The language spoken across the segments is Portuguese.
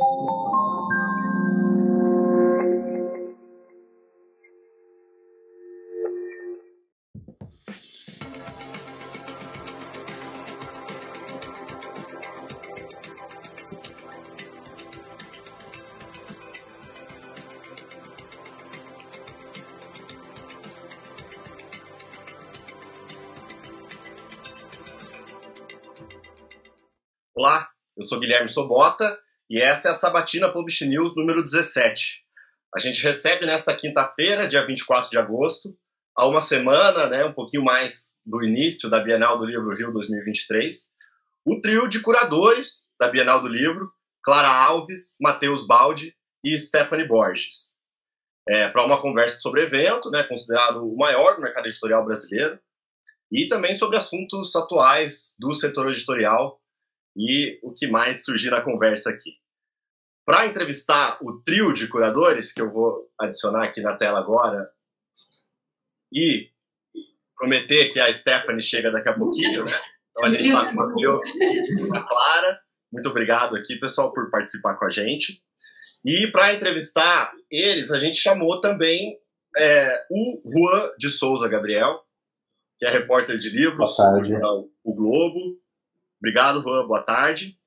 Olá, eu sou Guilherme Sobota e esta é a Sabatina Publish News número 17. A gente recebe nesta quinta-feira, dia 24 de agosto, há uma semana, né, um pouquinho mais do início da Bienal do Livro Rio 2023, o trio de curadores da Bienal do Livro, Clara Alves, Matheus Baldi e Stephanie Borges. É, para uma conversa sobre evento, né, considerado o maior do mercado editorial brasileiro, e também sobre assuntos atuais do setor editorial e o que mais surgir na conversa aqui. Para entrevistar o trio de curadores, que eu vou adicionar aqui na tela agora, e prometer que a Stephanie chega daqui a pouquinho, né? Então a gente está com a trio, a Clara. Muito obrigado aqui, pessoal, por participar com a gente. E para entrevistar eles, a gente chamou também é, o Juan de Souza Gabriel, que é repórter de livros do O Globo, Obrigado, Juan. Boa tarde.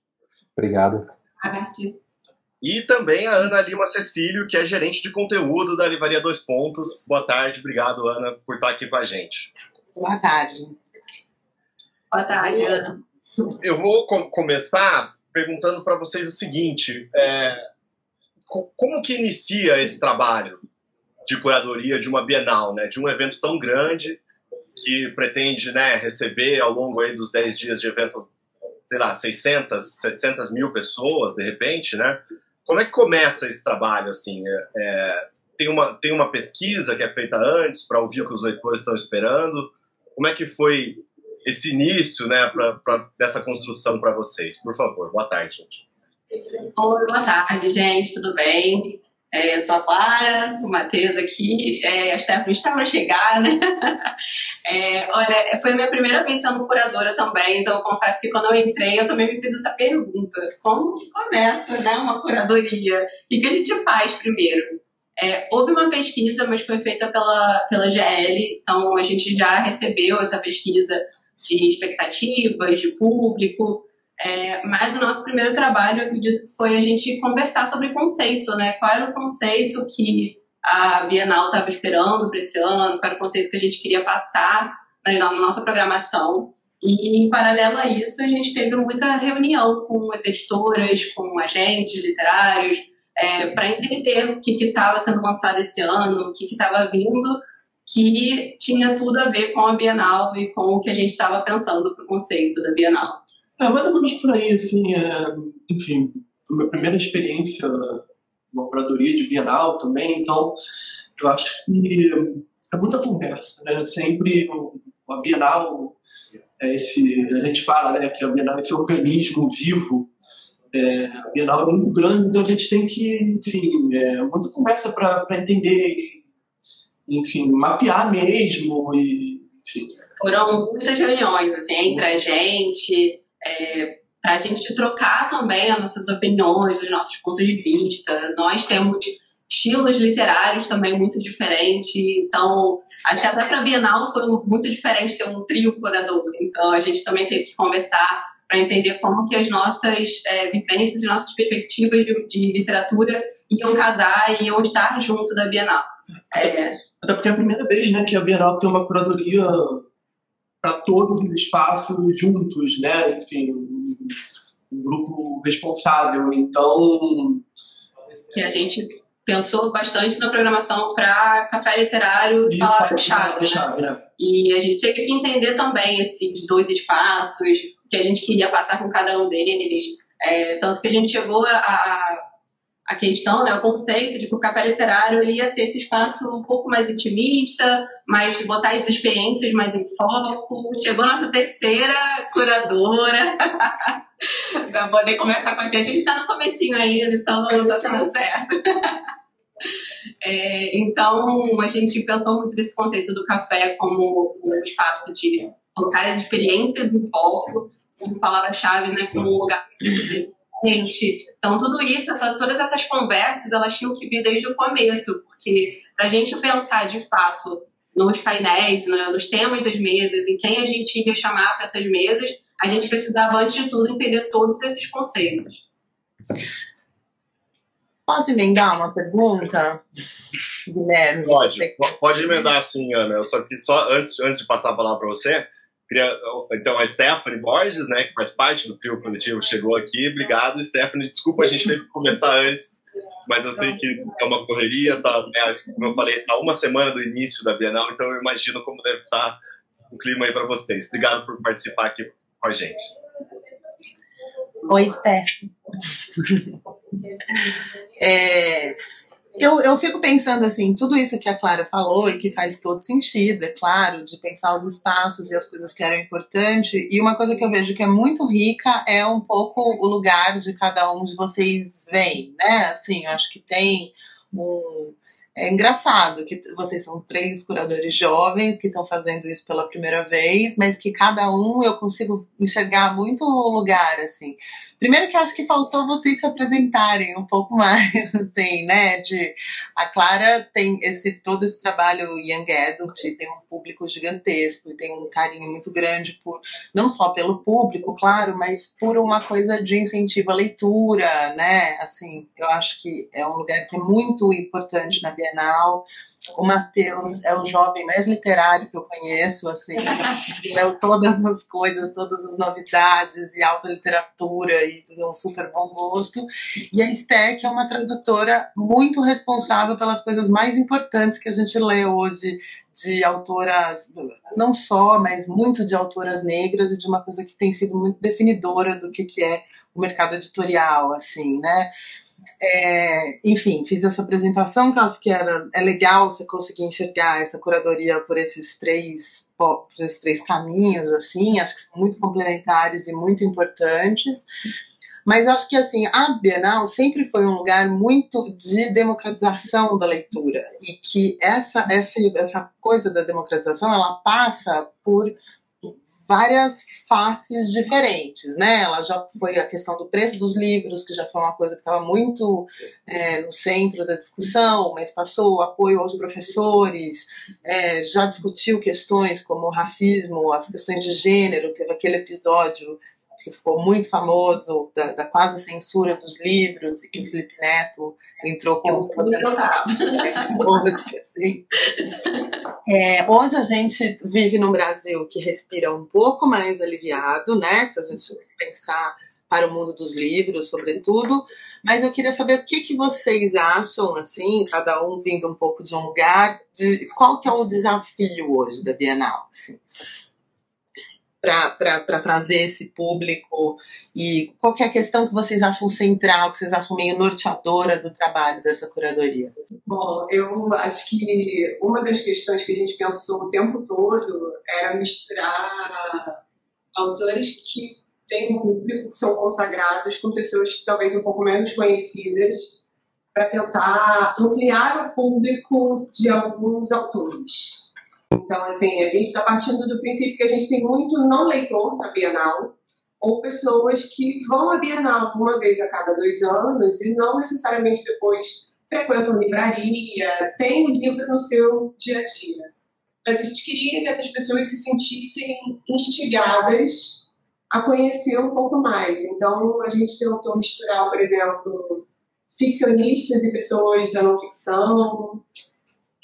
Obrigado. Boa tarde. E também a Ana Lima Cecílio, que é gerente de conteúdo da Livraria Dois Pontos. Boa tarde, obrigado, Ana, por estar aqui com a gente. Boa tarde. Boa tarde, Ana. Eu vou com começar perguntando para vocês o seguinte: é, como que inicia esse trabalho de curadoria de uma Bienal, né, de um evento tão grande que pretende né, receber ao longo aí dos 10 dias de evento sei lá, 600, 700 mil pessoas, de repente, né? Como é que começa esse trabalho, assim? É, é, tem, uma, tem uma pesquisa que é feita antes para ouvir o que os leitores estão esperando? Como é que foi esse início, né, pra, pra dessa construção para vocês? Por favor, boa tarde, gente. Oi, boa tarde, gente, tudo bem? É, eu sou a Clara, o Matheus aqui, é, a Stephanie está para chegar, né? É, olha, foi a minha primeira vez sendo curadora também, então eu confesso que quando eu entrei eu também me fiz essa pergunta: como que começa né, uma curadoria? O que, que a gente faz primeiro? É, houve uma pesquisa, mas foi feita pela, pela GL, então a gente já recebeu essa pesquisa de expectativas, de público. É, mas o nosso primeiro trabalho, eu acredito que foi a gente conversar sobre conceito, né? Qual era o conceito que a Bienal estava esperando para esse ano, qual era o conceito que a gente queria passar na, na nossa programação. E, em paralelo a isso, a gente teve muita reunião com as editoras, com agentes literários, é, para entender o que estava sendo lançado esse ano, o que estava vindo, que tinha tudo a ver com a Bienal e com o que a gente estava pensando para o conceito da Bienal. É, mais ou menos por aí, assim, é, enfim, foi minha primeira experiência uma curadoria de Bienal também, então eu acho que é muita conversa, né? Sempre a Bienal, é esse, a gente fala né, que a Bienal é esse organismo vivo, é, a Bienal é muito grande, então a gente tem que, enfim, é, muita conversa para entender, enfim, mapear mesmo e. Foram muitas reuniões, assim, entre a gente, é, para a gente trocar também as nossas opiniões, os nossos pontos de vista. Nós temos estilos literários também muito diferentes, então acho que até para a Bienal foi muito diferente ter um trio curador. Então a gente também teve que conversar para entender como que as nossas é, vivências e nossas perspectivas de, de, literatura iam casar e iam estar junto da Bienal. É... Até porque é a primeira vez né, que a Bienal tem uma curadoria para todos os espaços juntos, né? Enfim, um, grupo responsável. Então. Que a gente pensou bastante na programação para café literário e palavra-chave. Né? né? E a gente teve que entender também esses dois espaços, o que a gente queria passar com cada um deles. É, tanto que a gente chegou a, a questão, né, o conceito de que o café literário ele ia ser esse espaço um pouco mais intimista, mais botar as experiências mais em foco. Chegou nossa terceira curadora para poder conversar com a gente. A gente está no comecinho ainda, então não está tudo certo. é, então, a gente pensou muito nesse conceito do café como um espaço de colocar as experiências em foco, como palavra-chave, né, como um lugar Gente, então tudo isso, essa, todas essas conversas, elas tinham que vir desde o começo, porque para a gente pensar de fato nos painéis, né, nos temas das mesas, e quem a gente ia chamar para essas mesas, a gente precisava, antes de tudo, entender todos esses conceitos. Posso emendar uma pergunta, Guilherme? Pode, pode emendar sim, Ana. Eu só, só antes, antes de passar a palavra para você, então a Stephanie Borges, né, que faz parte do trio coletivo, chegou aqui. Obrigado, Stephanie. Desculpa, a gente teve que começar antes, mas eu sei que é uma correria, tá, né, como eu falei, tá uma semana do início da Bienal, então eu imagino como deve estar o clima aí para vocês. Obrigado por participar aqui com a gente. Oi, Steph. é, eu, eu fico pensando assim, tudo isso que a Clara falou e que faz todo sentido, é claro, de pensar os espaços e as coisas que eram importantes. E uma coisa que eu vejo que é muito rica é um pouco o lugar de cada um de vocês vem, né? Assim, eu acho que tem um é engraçado que vocês são três curadores jovens que estão fazendo isso pela primeira vez, mas que cada um eu consigo enxergar muito o lugar, assim. Primeiro que acho que faltou vocês se apresentarem um pouco mais, assim, né? De a Clara tem esse todo esse trabalho young adult, tem um público gigantesco e tem um carinho muito grande por não só pelo público, claro, mas por uma coisa de incentivo à leitura, né? Assim, eu acho que é um lugar que é muito importante na Bienal. O Matheus é o jovem mais literário que eu conheço, assim, leu todas as coisas, todas as novidades e alta literatura e tem um super bom gosto. E a que é uma tradutora muito responsável pelas coisas mais importantes que a gente lê hoje de autoras, não só, mas muito de autoras negras e de uma coisa que tem sido muito definidora do que, que é o mercado editorial, assim, né? É, enfim, fiz essa apresentação que acho que era, é legal você conseguir enxergar essa curadoria por esses três, por esses três caminhos, assim, acho que são muito complementares e muito importantes. Mas acho que assim, a Bienal sempre foi um lugar muito de democratização da leitura e que essa, essa, essa coisa da democratização ela passa por várias faces diferentes, né? Ela já foi a questão do preço dos livros, que já foi uma coisa que estava muito é, no centro da discussão, mas passou o apoio aos professores, é, já discutiu questões como racismo, as questões de gênero, teve aquele episódio que ficou muito famoso, da, da, quase censura dos livros, e que o Felipe Neto entrou com. assim. é, hoje a gente vive num Brasil que respira um pouco mais aliviado, né? Se a gente pensar para o mundo dos livros, sobretudo. Mas eu queria saber o que, que vocês acham, assim, cada um vindo um pouco de um lugar, de qual que é o desafio hoje da Bienal, assim para trazer esse público e qual é a questão que vocês acham central, que vocês acham meio norteadora do trabalho dessa curadoria? Bom, eu acho que uma das questões que a gente pensou o tempo todo era misturar autores que têm um público, que são consagrados, com pessoas que talvez um pouco menos conhecidas, para tentar ampliar o público de alguns autores. Então, assim, a gente está partindo do princípio que a gente tem muito não leitor na Bienal, ou pessoas que vão à Bienal uma vez a cada dois anos e não necessariamente depois frequentam livraria, tem o livro no seu dia a dia. Mas a gente queria que essas pessoas se sentissem instigadas a conhecer um pouco mais. Então, a gente tentou misturar, por exemplo, ficcionistas e pessoas da não ficção,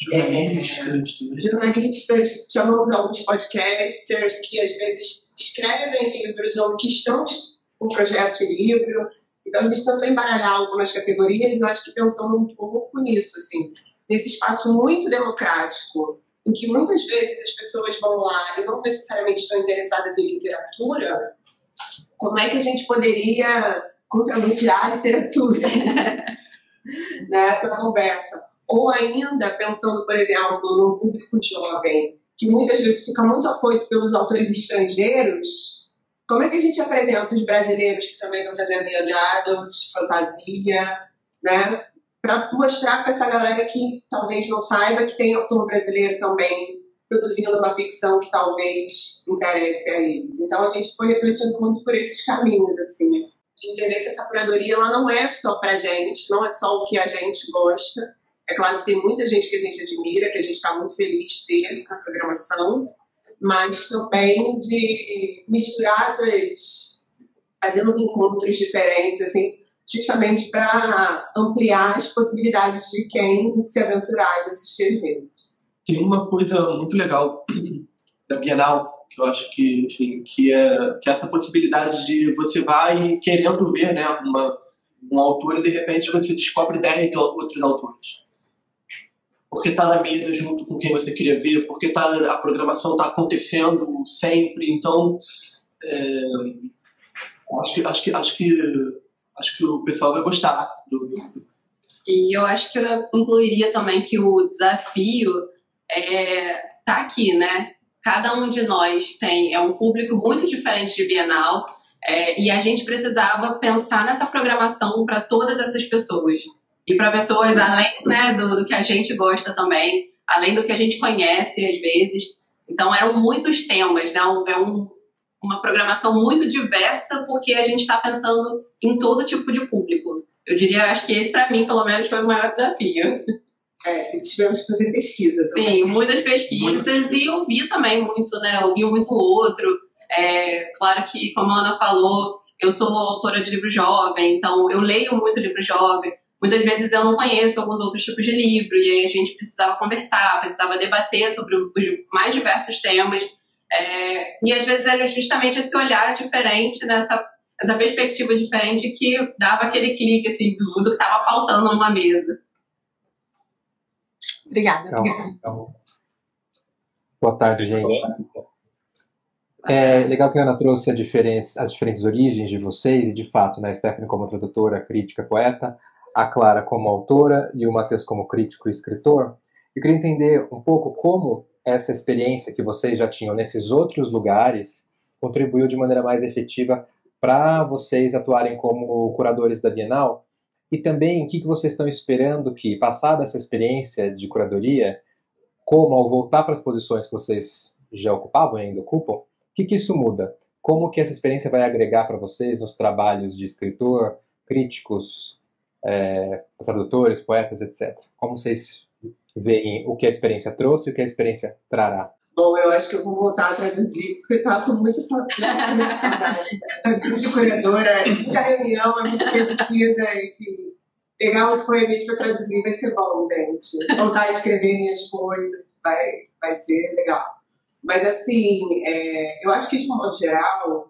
Jornalistas, é, jornalistas, chamamos alguns podcasters que às vezes escrevem livros ou que estão com projeto de livro. Então a gente tentou embaralhar algumas categorias e eu acho que pensando um pouco nisso, assim, nesse espaço muito democrático, em que muitas vezes as pessoas vão lá e não necessariamente estão interessadas em literatura, como é que a gente poderia contrabandear a literatura né, na conversa? Ou ainda, pensando, por exemplo, no público jovem, que muitas vezes fica muito afoito pelos autores estrangeiros, como é que a gente apresenta os brasileiros que também estão fazendo young adult, fantasia, né? Para mostrar para essa galera que talvez não saiba que tem autor brasileiro também produzindo uma ficção que talvez interesse a eles. Então a gente foi refletindo muito por esses caminhos, assim, de entender que essa curadoria ela não é só para gente, não é só o que a gente gosta. É claro que tem muita gente que a gente admira, que a gente está muito feliz de ter na programação, mas também de misturar essas, fazer uns encontros diferentes, assim, justamente para ampliar as possibilidades de quem se aventurar de assistir eventos. Tem uma coisa muito legal da Bienal, que eu acho que, enfim, que, é, que é essa possibilidade de você vai querendo ver né, uma, um autor e de repente você descobre 10 outros autores porque está na mesa junto com quem você queria ver, porque tá, a programação está acontecendo sempre. Então, é, acho, que, acho, que, acho, que, acho que o pessoal vai gostar do, E eu acho que eu incluiria também que o desafio é tá aqui, né? Cada um de nós tem é um público muito diferente de Bienal é, e a gente precisava pensar nessa programação para todas essas pessoas e para pessoas além né, do, do, que a gente gosta também, além do que a gente conhece às vezes. Então eram muitos temas, né? Um, é um, uma programação muito diversa porque a gente está pensando em todo tipo de público. Eu diria, acho que esse para mim pelo menos foi o maior desafio. É, tivemos que fazer pesquisas. Sim, muitas pesquisas e ouvi também muito, né? Ouvi muito outro. É, claro que, como a Ana falou, eu sou autora de livro jovem, então eu leio muito livro jovem, Muitas vezes eu não conheço alguns outros tipos de livro, e aí a gente precisava conversar, precisava debater sobre os mais diversos temas. É, e às vezes era justamente esse olhar diferente, nessa essa perspectiva diferente que dava aquele clique assim, do, do que estava faltando numa mesa. Obrigada. Então, então, boa tarde, gente. É legal que a Ana trouxe a diferença, as diferentes origens de vocês, e de fato, né, Stephanie como tradutora, crítica, poeta, a Clara como autora e o Matheus como crítico e escritor, eu queria entender um pouco como essa experiência que vocês já tinham nesses outros lugares contribuiu de maneira mais efetiva para vocês atuarem como curadores da Bienal e também o que vocês estão esperando que, passada essa experiência de curadoria, como ao voltar para as posições que vocês já ocupavam e ainda ocupam, o que, que isso muda? Como que essa experiência vai agregar para vocês nos trabalhos de escritor, críticos, é, tradutores, poetas, etc. Como vocês veem o que a experiência trouxe e o que a experiência trará? Bom, eu acho que eu vou voltar a traduzir, porque eu estava com muita saudade dessa de curadora, muita reunião, muita pesquisa, enfim. Pegar os poemas para traduzir vai ser bom, gente. Voltar a escrever minhas coisas vai, vai ser legal. Mas, assim, é, eu acho que, de um modo geral,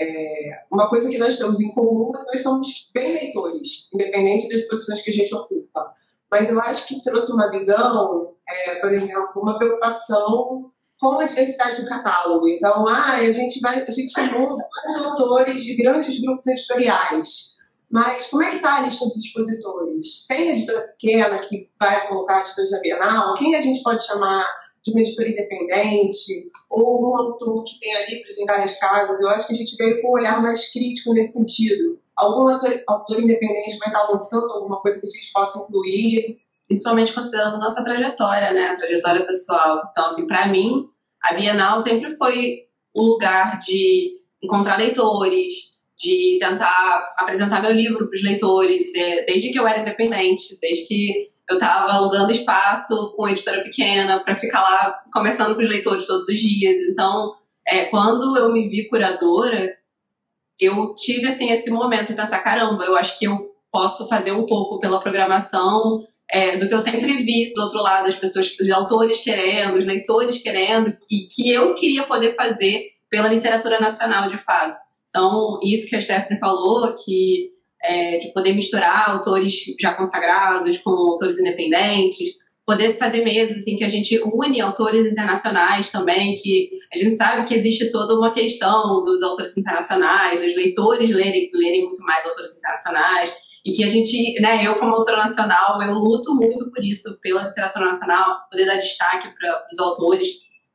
é, uma coisa que nós temos em comum é que nós somos bem leitores, independente das posições que a gente ocupa. Mas eu acho que trouxe uma visão, é, por exemplo, uma preocupação com a diversidade do catálogo. Então, ah, a gente vai, a gente chamou vários autores de grandes grupos editoriais. Mas como é que está a lista dos expositores? Tem editora pequena que vai colocar editores da Bienal? Quem a gente pode chamar de uma editora independente, ou um autor que tenha livros em várias casas. Eu acho que a gente veio com um olhar mais crítico nesse sentido. Algum autor, autor independente vai estar lançando alguma coisa que a gente possa incluir. Principalmente considerando nossa trajetória, né? A trajetória pessoal. Então, assim, para mim, a Bienal sempre foi o lugar de encontrar leitores, de tentar apresentar meu livro para os leitores, é, desde que eu era independente, desde que eu estava alugando espaço com editora pequena para ficar lá conversando com os leitores todos os dias. Então, é, quando eu me vi curadora, eu tive assim esse momento de pensar, caramba, eu acho que eu posso fazer um pouco pela programação é, do que eu sempre vi do outro lado, as pessoas, os autores querendo, os leitores querendo, que, que eu queria poder fazer pela literatura nacional, de fato. Então, isso que a Stephanie falou, que é, de poder misturar autores já consagrados com autores independentes, poder fazer mesas em que a gente une autores internacionais também, que a gente sabe que existe toda uma questão dos autores internacionais, dos leitores lerem, lerem muito mais autores internacionais, e que a gente, né, eu como autora nacional, eu luto muito por isso, pela literatura nacional, poder dar destaque para os autores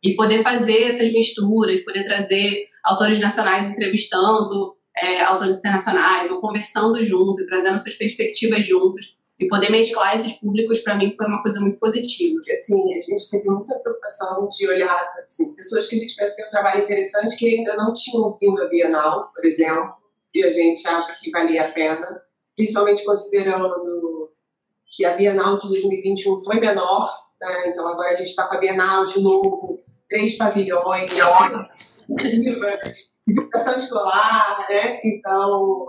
e poder fazer essas misturas, poder trazer autores nacionais entrevistando é, autores internacionais, ou conversando juntos e trazendo suas perspectivas juntos. E poder mesclar esses públicos, para mim, foi uma coisa muito positiva. Porque, assim, a gente teve muita preocupação de olhar, assim, pessoas que a gente tivesse um trabalho interessante que ainda não tinham vindo a Bienal, por exemplo, e a gente acha que valia a pena, principalmente considerando que a Bienal de 2021 foi menor, né? então agora a gente está com a Bienal de novo, três pavilhões, visitação escolar, né? Então,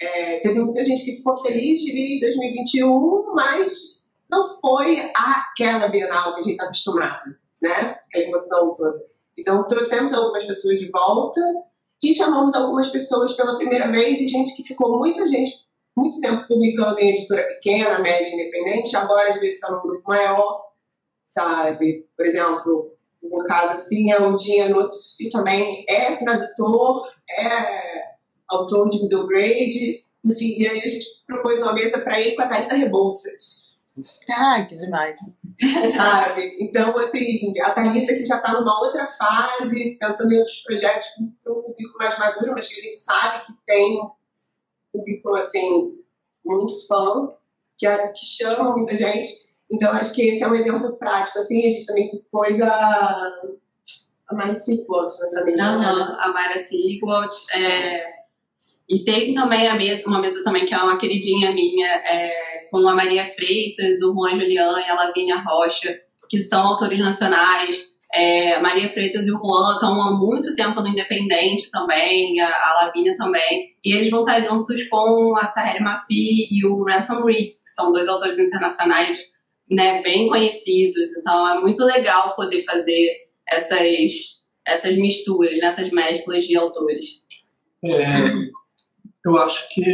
é, teve muita gente que ficou feliz de vir em 2021, mas não foi aquela Bienal que a gente está acostumado, né? A emoção toda. Então, trouxemos algumas pessoas de volta e chamamos algumas pessoas pela primeira vez e gente que ficou muita gente muito tempo publicando em editora pequena, média, independente, agora às vezes está num grupo maior, sabe? Por exemplo, no caso assim, é o Dinha Nuts, que também é tradutor, é autor de middle grade, enfim, e aí a gente propôs uma mesa para ir com a Thalita Rebouças. Ah, que demais. Sabe? Então, assim, a Thalita que já está numa outra fase, pensando em outros projetos para um público mais maduro, mas que a gente sabe que tem um público, assim, muito fã, que, é, que chama muita gente. Então, acho que esse é um exemplo prático. Assim, a gente também pôs a, a Mara Sequot nessa mesa. Uhum, a Mara Sequot. É... E tem também a mesa, uma mesa também que é uma queridinha minha, é, com a Maria Freitas, o Juan Julián e a Lavínia Rocha, que são autores nacionais. É, Maria Freitas e o Juan estão há muito tempo no Independente também, a, a Lavínia também. E eles vão estar juntos com a Taheri Mafi e o Ransom Reeds, que são dois autores internacionais né, bem conhecidos. Então é muito legal poder fazer essas, essas misturas, essas mesclas de autores. É, eu acho que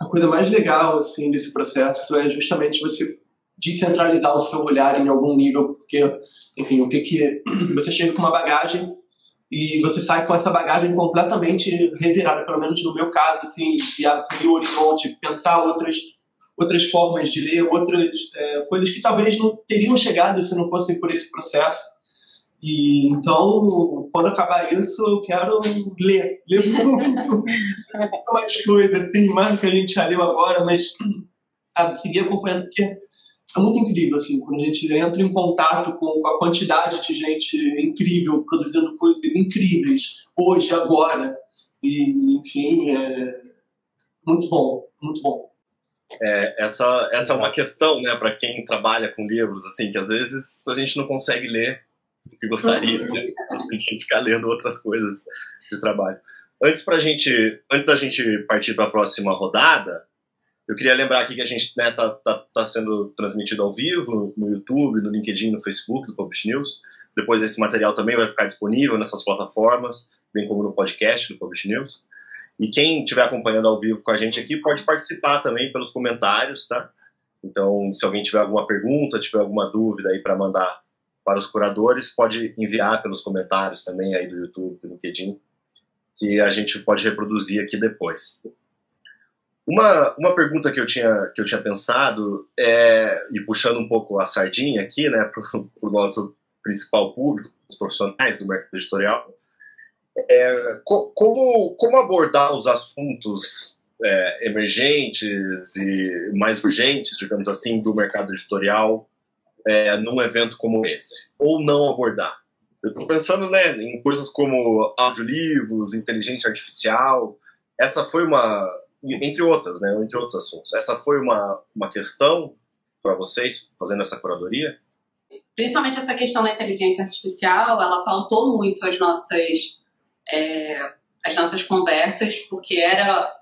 a coisa mais legal assim desse processo é justamente você descentralizar o seu olhar em algum nível, porque, enfim, o que que você chega com uma bagagem e você sai com essa bagagem completamente revirada, pelo menos no meu caso, assim, de abrir o horizonte, pensar outras outras formas de ler, outras é, coisas que talvez não teriam chegado se não fossem por esse processo. E então, quando acabar isso, eu quero ler, ler muito, mais coisas, assim, mais do que a gente já leu agora, mas a seguir acompanhando, porque é muito incrível, assim, quando a gente entra em contato com, com a quantidade de gente incrível, produzindo coisas incríveis, hoje, agora, e, enfim, é muito bom, muito bom. É, essa, essa é uma questão, né, para quem trabalha com livros, assim, que às vezes a gente não consegue ler o que gostaria, né? A gente ficar lendo outras coisas de trabalho. Antes, pra gente, antes da gente partir para a próxima rodada, eu queria lembrar aqui que a gente né, tá, tá, tá sendo transmitido ao vivo no YouTube, no LinkedIn, no Facebook do Publish News. Depois esse material também vai ficar disponível nessas plataformas, bem como no podcast do Publish News. E quem estiver acompanhando ao vivo com a gente aqui pode participar também pelos comentários, tá? Então, se alguém tiver alguma pergunta, tiver alguma dúvida aí para mandar para os curadores, pode enviar pelos comentários também aí do YouTube, do LinkedIn, que a gente pode reproduzir aqui depois. Uma, uma pergunta que eu tinha, que eu tinha pensado, é, e puxando um pouco a sardinha aqui, né, para o nosso principal público, os profissionais do mercado editorial, é, co como, como abordar os assuntos é, emergentes e mais urgentes, digamos assim, do mercado editorial é, num evento como esse? Ou não abordar? Eu estou pensando né, em coisas como audiolivros, inteligência artificial. Essa foi uma, entre outras, né, entre outros assuntos. Essa foi uma, uma questão para vocês fazendo essa curadoria? Principalmente essa questão da inteligência artificial, ela pautou muito as nossas é, as nossas conversas, porque era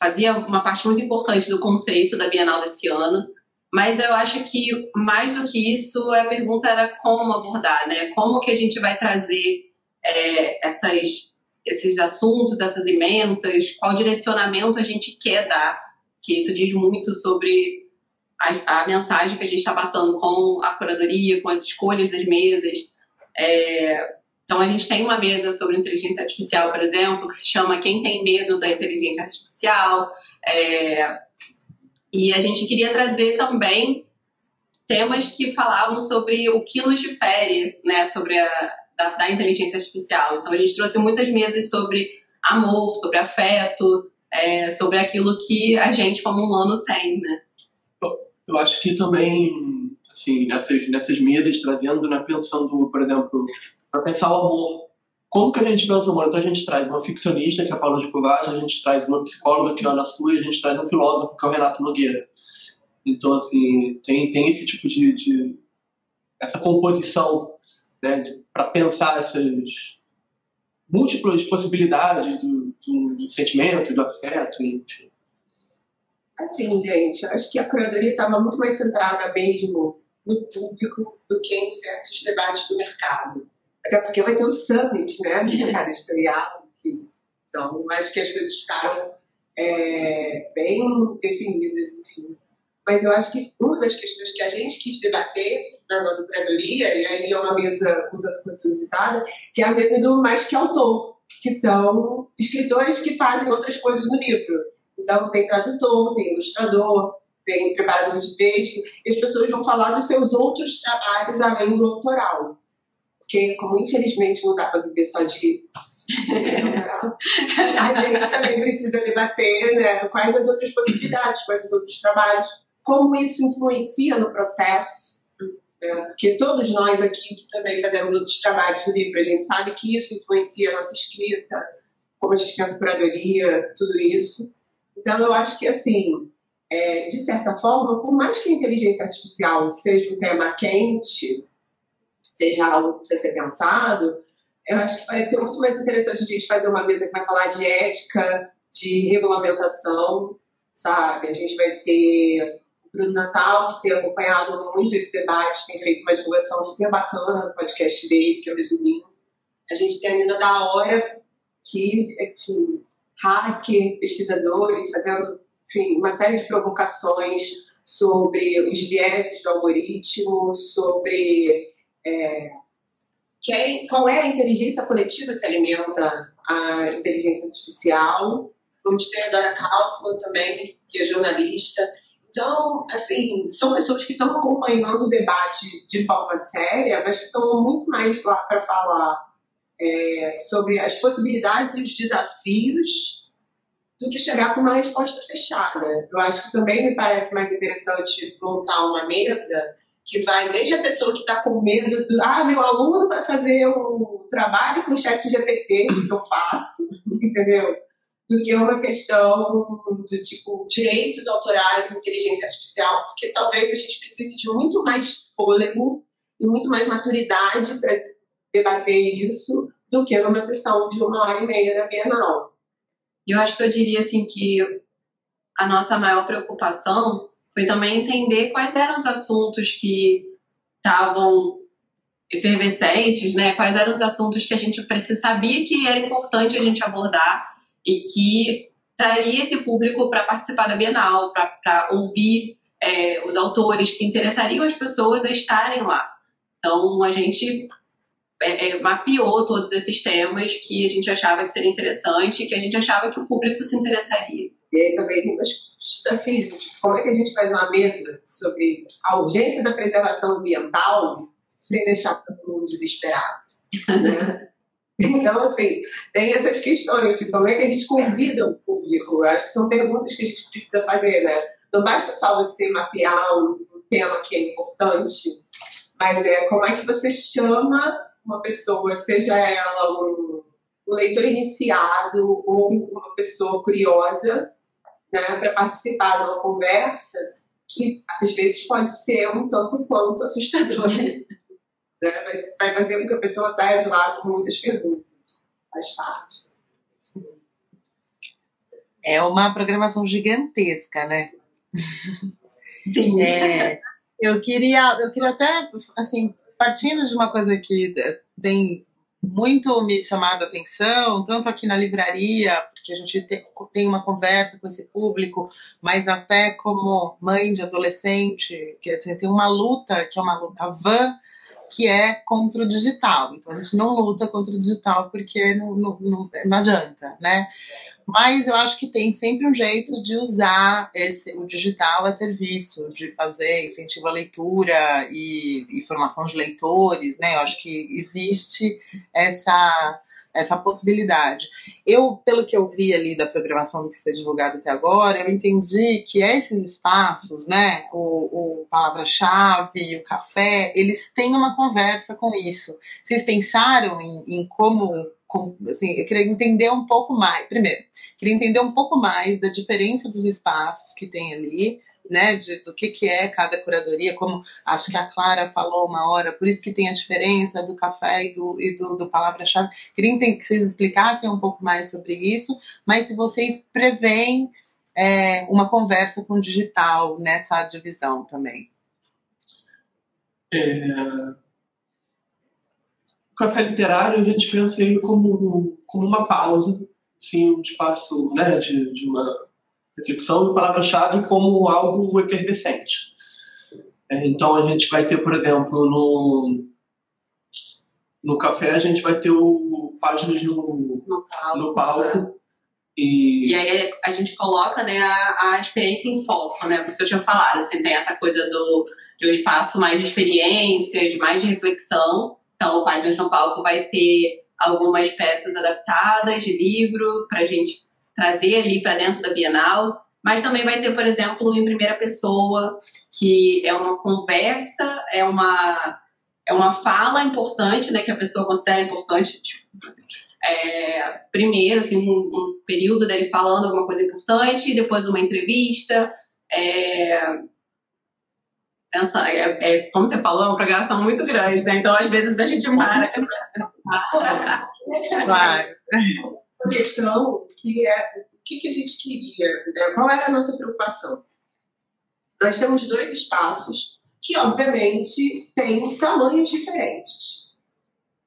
fazia uma parte muito importante do conceito da Bienal desse ano. Mas eu acho que mais do que isso, a pergunta era como abordar, né? Como que a gente vai trazer é, essas, esses assuntos, essas emendas, qual direcionamento a gente quer dar, que isso diz muito sobre a, a mensagem que a gente está passando com a curadoria, com as escolhas das mesas. É, então, a gente tem uma mesa sobre inteligência artificial, por exemplo, que se chama Quem Tem Medo da Inteligência Artificial. É... E a gente queria trazer também temas que falavam sobre o que nos difere, né, sobre a da, da inteligência artificial. Então, a gente trouxe muitas mesas sobre amor, sobre afeto, é, sobre aquilo que a gente, como humano, tem, né? Eu acho que também, assim, nessas, nessas mesas, trazendo, né, pensando, por exemplo, pensar o amor. como que a gente vê os humanos? Então a gente traz uma ficcionista, que é a Paula de Covas, a gente traz uma psicóloga, que é a Ana e a gente traz um filósofo, que é o Renato Nogueira. Então, assim, tem, tem esse tipo de, de essa composição né, para pensar essas múltiplas possibilidades do, do, do sentimento, do afeto, enfim. Assim, gente, acho que a curadoria estava muito mais centrada mesmo no público do que em certos debates do mercado. Até porque vai ter o summit, né, do mercado editorial, enfim. Então, acho que as coisas ficaram é, bem definidas, enfim. Mas eu acho que uma das questões que a gente quis debater na nossa curadoria, e aí é uma mesa um tanto quanto inusitada, que é a mesa do mais que autor, que são escritores que fazem outras coisas no livro. Então, tem tradutor, tem ilustrador, tem preparador de texto, e as pessoas vão falar dos seus outros trabalhos além do autoral. Porque, como infelizmente não dá para viver só de. a gente também precisa debater né, quais as outras possibilidades, quais os outros trabalhos, como isso influencia no processo. Né? Porque todos nós aqui que também fazemos outros trabalhos do livro, a gente sabe que isso influencia a nossa escrita, como a gente pensa curadoria, tudo isso. Então, eu acho que, assim, é, de certa forma, por mais que a inteligência artificial seja um tema quente, seja algo que precisa ser pensado, eu acho que vai ser muito mais interessante a gente fazer uma mesa que vai falar de ética, de regulamentação, sabe? A gente vai ter o Bruno Natal, que tem acompanhado muito esse debate, tem feito uma divulgação super bacana no podcast dele, que o Resuminho. A gente tem a Nina da Hora, que, enfim, hacker, pesquisador, e fazendo enfim, uma série de provocações sobre os vieses do algoritmo, sobre é, quem, qual é a inteligência coletiva que alimenta a inteligência artificial. Vamos ter a Dora Kaufman também, que é jornalista. Então, assim, são pessoas que estão acompanhando o debate de forma séria, mas que estão muito mais lá para falar é, sobre as possibilidades e os desafios do que chegar com uma resposta fechada. Eu acho que também me parece mais interessante montar uma mesa que vai desde a pessoa que está com medo do ah, meu aluno vai fazer um trabalho com o chat GPT, o que eu faço, entendeu? Do que uma questão do tipo direitos autorais, inteligência artificial, porque talvez a gente precise de muito mais fôlego e muito mais maturidade para debater isso do que numa sessão de uma hora e meia da Bienal. Eu acho que eu diria assim que a nossa maior preocupação foi também entender quais eram os assuntos que estavam efervescentes, né? Quais eram os assuntos que a gente precisa, sabia que era importante a gente abordar e que traria esse público para participar da Bienal, para ouvir é, os autores que interessariam as pessoas a estarem lá. Então a gente é, é, mapeou todos esses temas que a gente achava que seria interessante, que a gente achava que o público se interessaria. E aí também tem os desafios. Tipo, como é que a gente faz uma mesa sobre a urgência da preservação ambiental sem deixar todo mundo desesperado? Né? Então, assim, tem essas questões de como é que a gente convida o público. Eu acho que são perguntas que a gente precisa fazer, né? Não basta só você mapear um, tema que é importante, mas é como é que você chama uma pessoa, seja ela um, um leitor iniciado ou uma pessoa curiosa, né, para participar de uma conversa que às vezes pode ser um tanto quanto assustadora. né? Vai fazer com que a pessoa saia de lá com muitas perguntas. Faz parte. É uma programação gigantesca, né? Sim. É, eu queria, eu queria até, assim, partindo de uma coisa que tem muito me chamado a atenção, tanto aqui na livraria, porque a gente tem uma conversa com esse público, mas até como mãe de adolescente, quer dizer, tem uma luta, que é uma luta van, que é contra o digital. Então a gente não luta contra o digital porque não, não, não, não adianta, né? Mas eu acho que tem sempre um jeito de usar esse, o digital a serviço, de fazer incentivo à leitura e, e formação de leitores, né? Eu acho que existe essa essa possibilidade. Eu, pelo que eu vi ali da programação do que foi divulgado até agora, eu entendi que esses espaços, né, o, o palavra-chave, o café, eles têm uma conversa com isso. Vocês pensaram em, em como com, assim, eu queria entender um pouco mais. Primeiro, queria entender um pouco mais da diferença dos espaços que tem ali, né, de, do que, que é cada curadoria, como acho que a Clara falou uma hora, por isso que tem a diferença do café e do, e do, do palavra-chave. Queria que vocês explicassem um pouco mais sobre isso, mas se vocês preveem é, uma conversa com o digital nessa divisão também. É, café literário, a gente pensa ele como, como uma pausa, sim, um espaço né, de, de uma reflexão de palavra-chave como algo efervescente. É, então a gente vai ter, por exemplo, no, no café a gente vai ter o páginas no, no palco. No palco né? e... e aí a gente coloca né, a, a experiência em foco, né? Por isso que eu tinha falado, assim, tem essa coisa do, de um espaço mais de experiências, mais de reflexão, então, o Páginas no Palco vai ter algumas peças adaptadas de livro para a gente trazer ali para dentro da Bienal, mas também vai ter, por exemplo, em primeira pessoa, que é uma conversa, é uma, é uma fala importante, né, que a pessoa considera importante. Tipo, é, primeiro, assim, um, um, período dele falando alguma coisa importante, depois uma entrevista. É, pensa, é, é, como você falou, é uma programação muito grande, né? Então, às vezes, a gente para. Claro. Uma questão que é o que, que a gente queria, né? qual era a nossa preocupação? Nós temos dois espaços que, obviamente, têm tamanhos diferentes.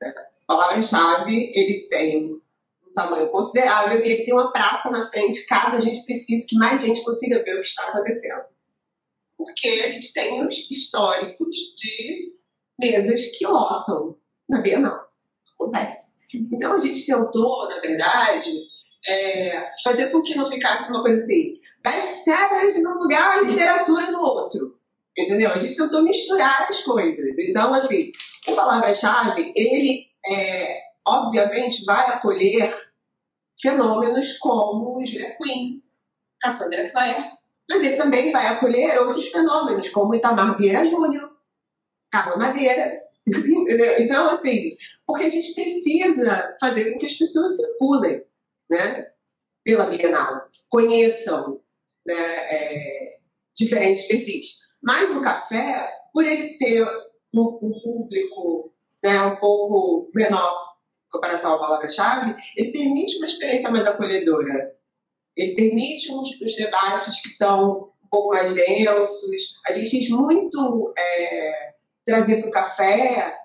Né? A palavra-chave, ele tem um tamanho considerável e ele tem uma praça na frente, caso a gente precise que mais gente consiga ver o que está acontecendo porque a gente tem os históricos de mesas que lotam na Bienal. Acontece. Então a gente tentou, na verdade, é, fazer com que não ficasse uma coisa assim, best-sellers num lugar, literatura no outro. Entendeu? A gente tentou misturar as coisas. Então, assim, o palavra-chave, ele, é, obviamente, vai acolher fenômenos como o Julia Quinn, Cassandra Clare, mas ele também vai acolher outros fenômenos, como Itamar Vieira Júnior, Carla Madeira. Entendeu? Então, assim, porque a gente precisa fazer com que as pessoas circulem né, pela Bienal, conheçam né, é, diferentes perfis. Mas o café, por ele ter um, um público né, um pouco menor em comparação à palavra-chave, ele permite uma experiência mais acolhedora. Ele permite uns, os debates que são um pouco mais densos. A gente quis muito é, trazer para o café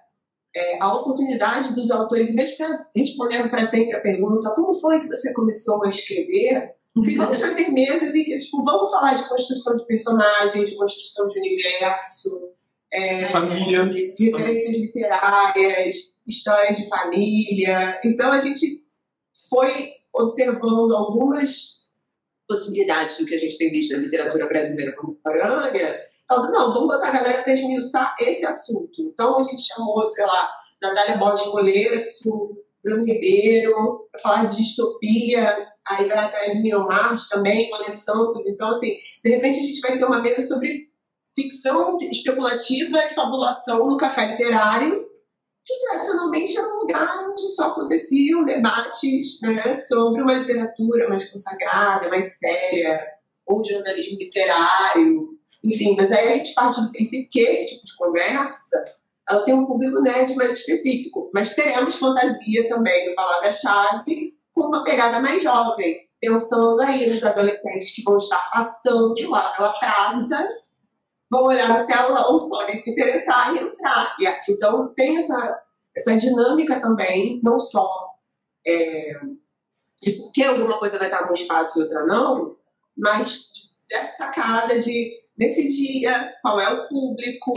é, a oportunidade dos autores, em vez de respondendo para sempre a pergunta como foi que você começou a escrever, vamos fazer mesas e tipo, vamos falar de construção de personagens, de construção de universo, é, família, referências literárias, histórias de família. Então a gente foi observando algumas possibilidades do que a gente tem visto na literatura brasileira contemporânea, falando, não, vamos botar a galera para esmiuçar esse assunto. Então a gente chamou, sei lá, Natália Borges Molesso, Bruno Ribeiro, para falar de distopia, aí vai atrás Miriam Marques também, Olha Santos. Então, assim, de repente a gente vai ter uma mesa sobre ficção especulativa e fabulação no café literário, que tradicionalmente era um lugar onde só aconteciam debates né, sobre uma literatura mais consagrada, mais séria, ou jornalismo literário, enfim. Mas aí a gente parte do princípio que esse tipo de conversa ela tem um público nerd mais específico, mas teremos fantasia também no palavra-chave com uma pegada mais jovem, pensando aí nos adolescentes que vão estar passando lá pela praça vão olhar no telão, podem se interessar e entrar. E, então tem essa, essa dinâmica também, não só é, de por que alguma coisa vai estar num espaço e outra não, mas dessa sacada de, nesse dia, qual é o público.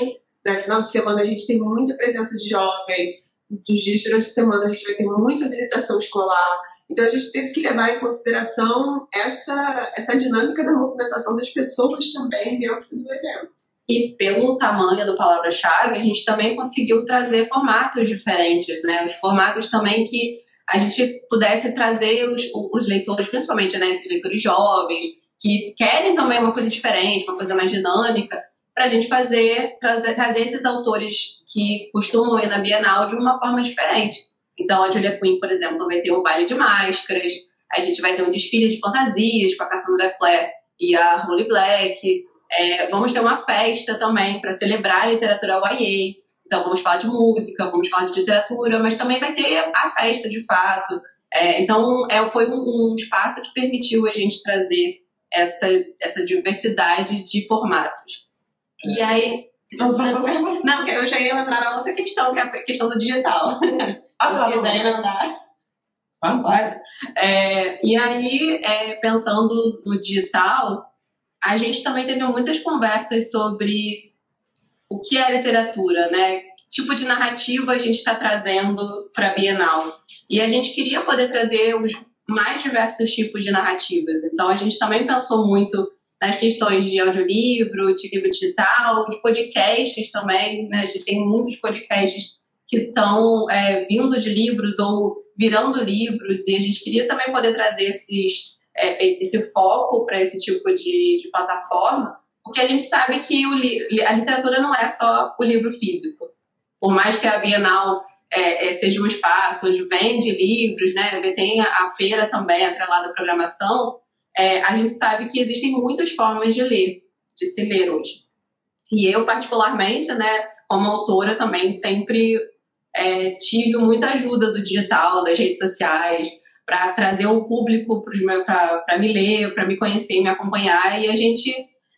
No né? final de semana a gente tem muita presença de jovem, dos dias durante a semana a gente vai ter muita visitação escolar. Então a gente teve que levar em consideração essa, essa dinâmica da movimentação das pessoas também dentro do evento. E pelo tamanho do palavra-chave, a gente também conseguiu trazer formatos diferentes, né? Os formatos também que a gente pudesse trazer os, os leitores, principalmente né, esses leitores jovens, que querem também uma coisa diferente, uma coisa mais dinâmica, para a gente fazer, trazer esses autores que costumam ir na Bienal de uma forma diferente. Então, a Julia Quinn, por exemplo, vai ter um baile de máscaras, a gente vai ter um desfile de fantasias com a Cassandra Clare e a Holly Black, é, vamos ter uma festa também para celebrar a literatura YA. Então, vamos falar de música, vamos falar de literatura, mas também vai ter a festa de fato. É, então, é, foi um, um, espaço que permitiu a gente trazer essa, essa diversidade de formatos. E é. aí. Não, eu já ia entrar na outra questão, que é a questão do digital. Ah, tá. Se quiser emendar. Ah, pode. É, e aí, é, pensando no digital, a gente também teve muitas conversas sobre o que é literatura, né? Que tipo de narrativa a gente está trazendo para a Bienal. E a gente queria poder trazer os mais diversos tipos de narrativas. Então a gente também pensou muito nas questões de audiolivro, de livro digital, de podcasts também, né? A gente tem muitos podcasts que estão é, vindo de livros ou virando livros, e a gente queria também poder trazer esses, é, esse foco para esse tipo de, de, plataforma, porque a gente sabe que o, a literatura não é só o livro físico. Por mais que a Bienal é, é, seja um espaço onde vende livros, né, tem a, feira também atrelada à programação, é, a gente sabe que existem muitas formas de ler, de se ler hoje. E eu, particularmente, né, como autora também, sempre é, tive muita ajuda do digital, das redes sociais, para trazer o público para me ler, para me conhecer me acompanhar. E a gente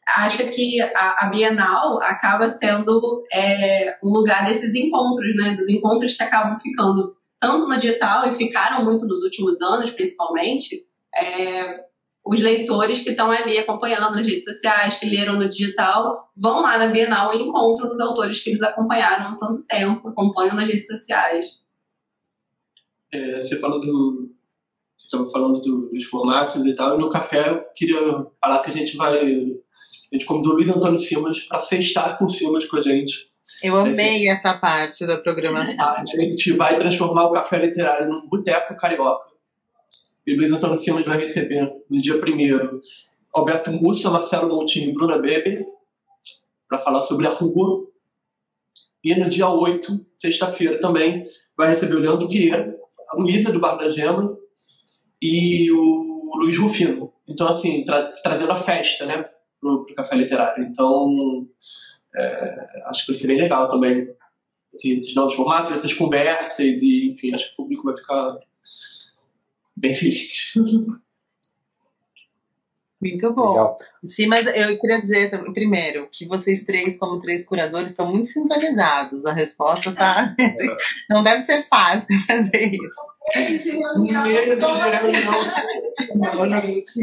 acha que a, a Bienal acaba sendo é, um lugar desses encontros, né? Dos encontros que acabam ficando tanto no digital e ficaram muito nos últimos anos, principalmente. É, os leitores que estão ali acompanhando nas redes sociais, que leram no digital, vão lá na Bienal e encontram os autores que eles acompanharam há tanto tempo, acompanham nas redes sociais. É, você falou do. Você estava falando do, dos formatos e tal, e no café eu queria falar que a gente vai. A gente convidou o Luiz Antônio Simas para sextar com o Simas com a gente. Eu amei essa parte da programação. A gente vai transformar o café literário num boteco carioca e Luiz Antônio Simas vai receber no dia 1 Alberto Mussa, Marcelo Montinho e Bruna Beber para falar sobre a rua. E no dia 8, sexta-feira também, vai receber o Leandro Vieira, a Luísa do Bar da Gema e o Luiz Rufino. Então, assim, tra trazendo a festa, né, pro, pro Café Literário. Então, é, acho que vai ser bem legal também. Assim, esses novos formatos, essas conversas e, enfim, acho que o público vai ficar bem feliz. Muito bom. Legal. Sim, mas eu queria dizer primeiro que vocês três, como três curadores, estão muito sintonizados. A resposta tá. Não deve ser fácil fazer isso.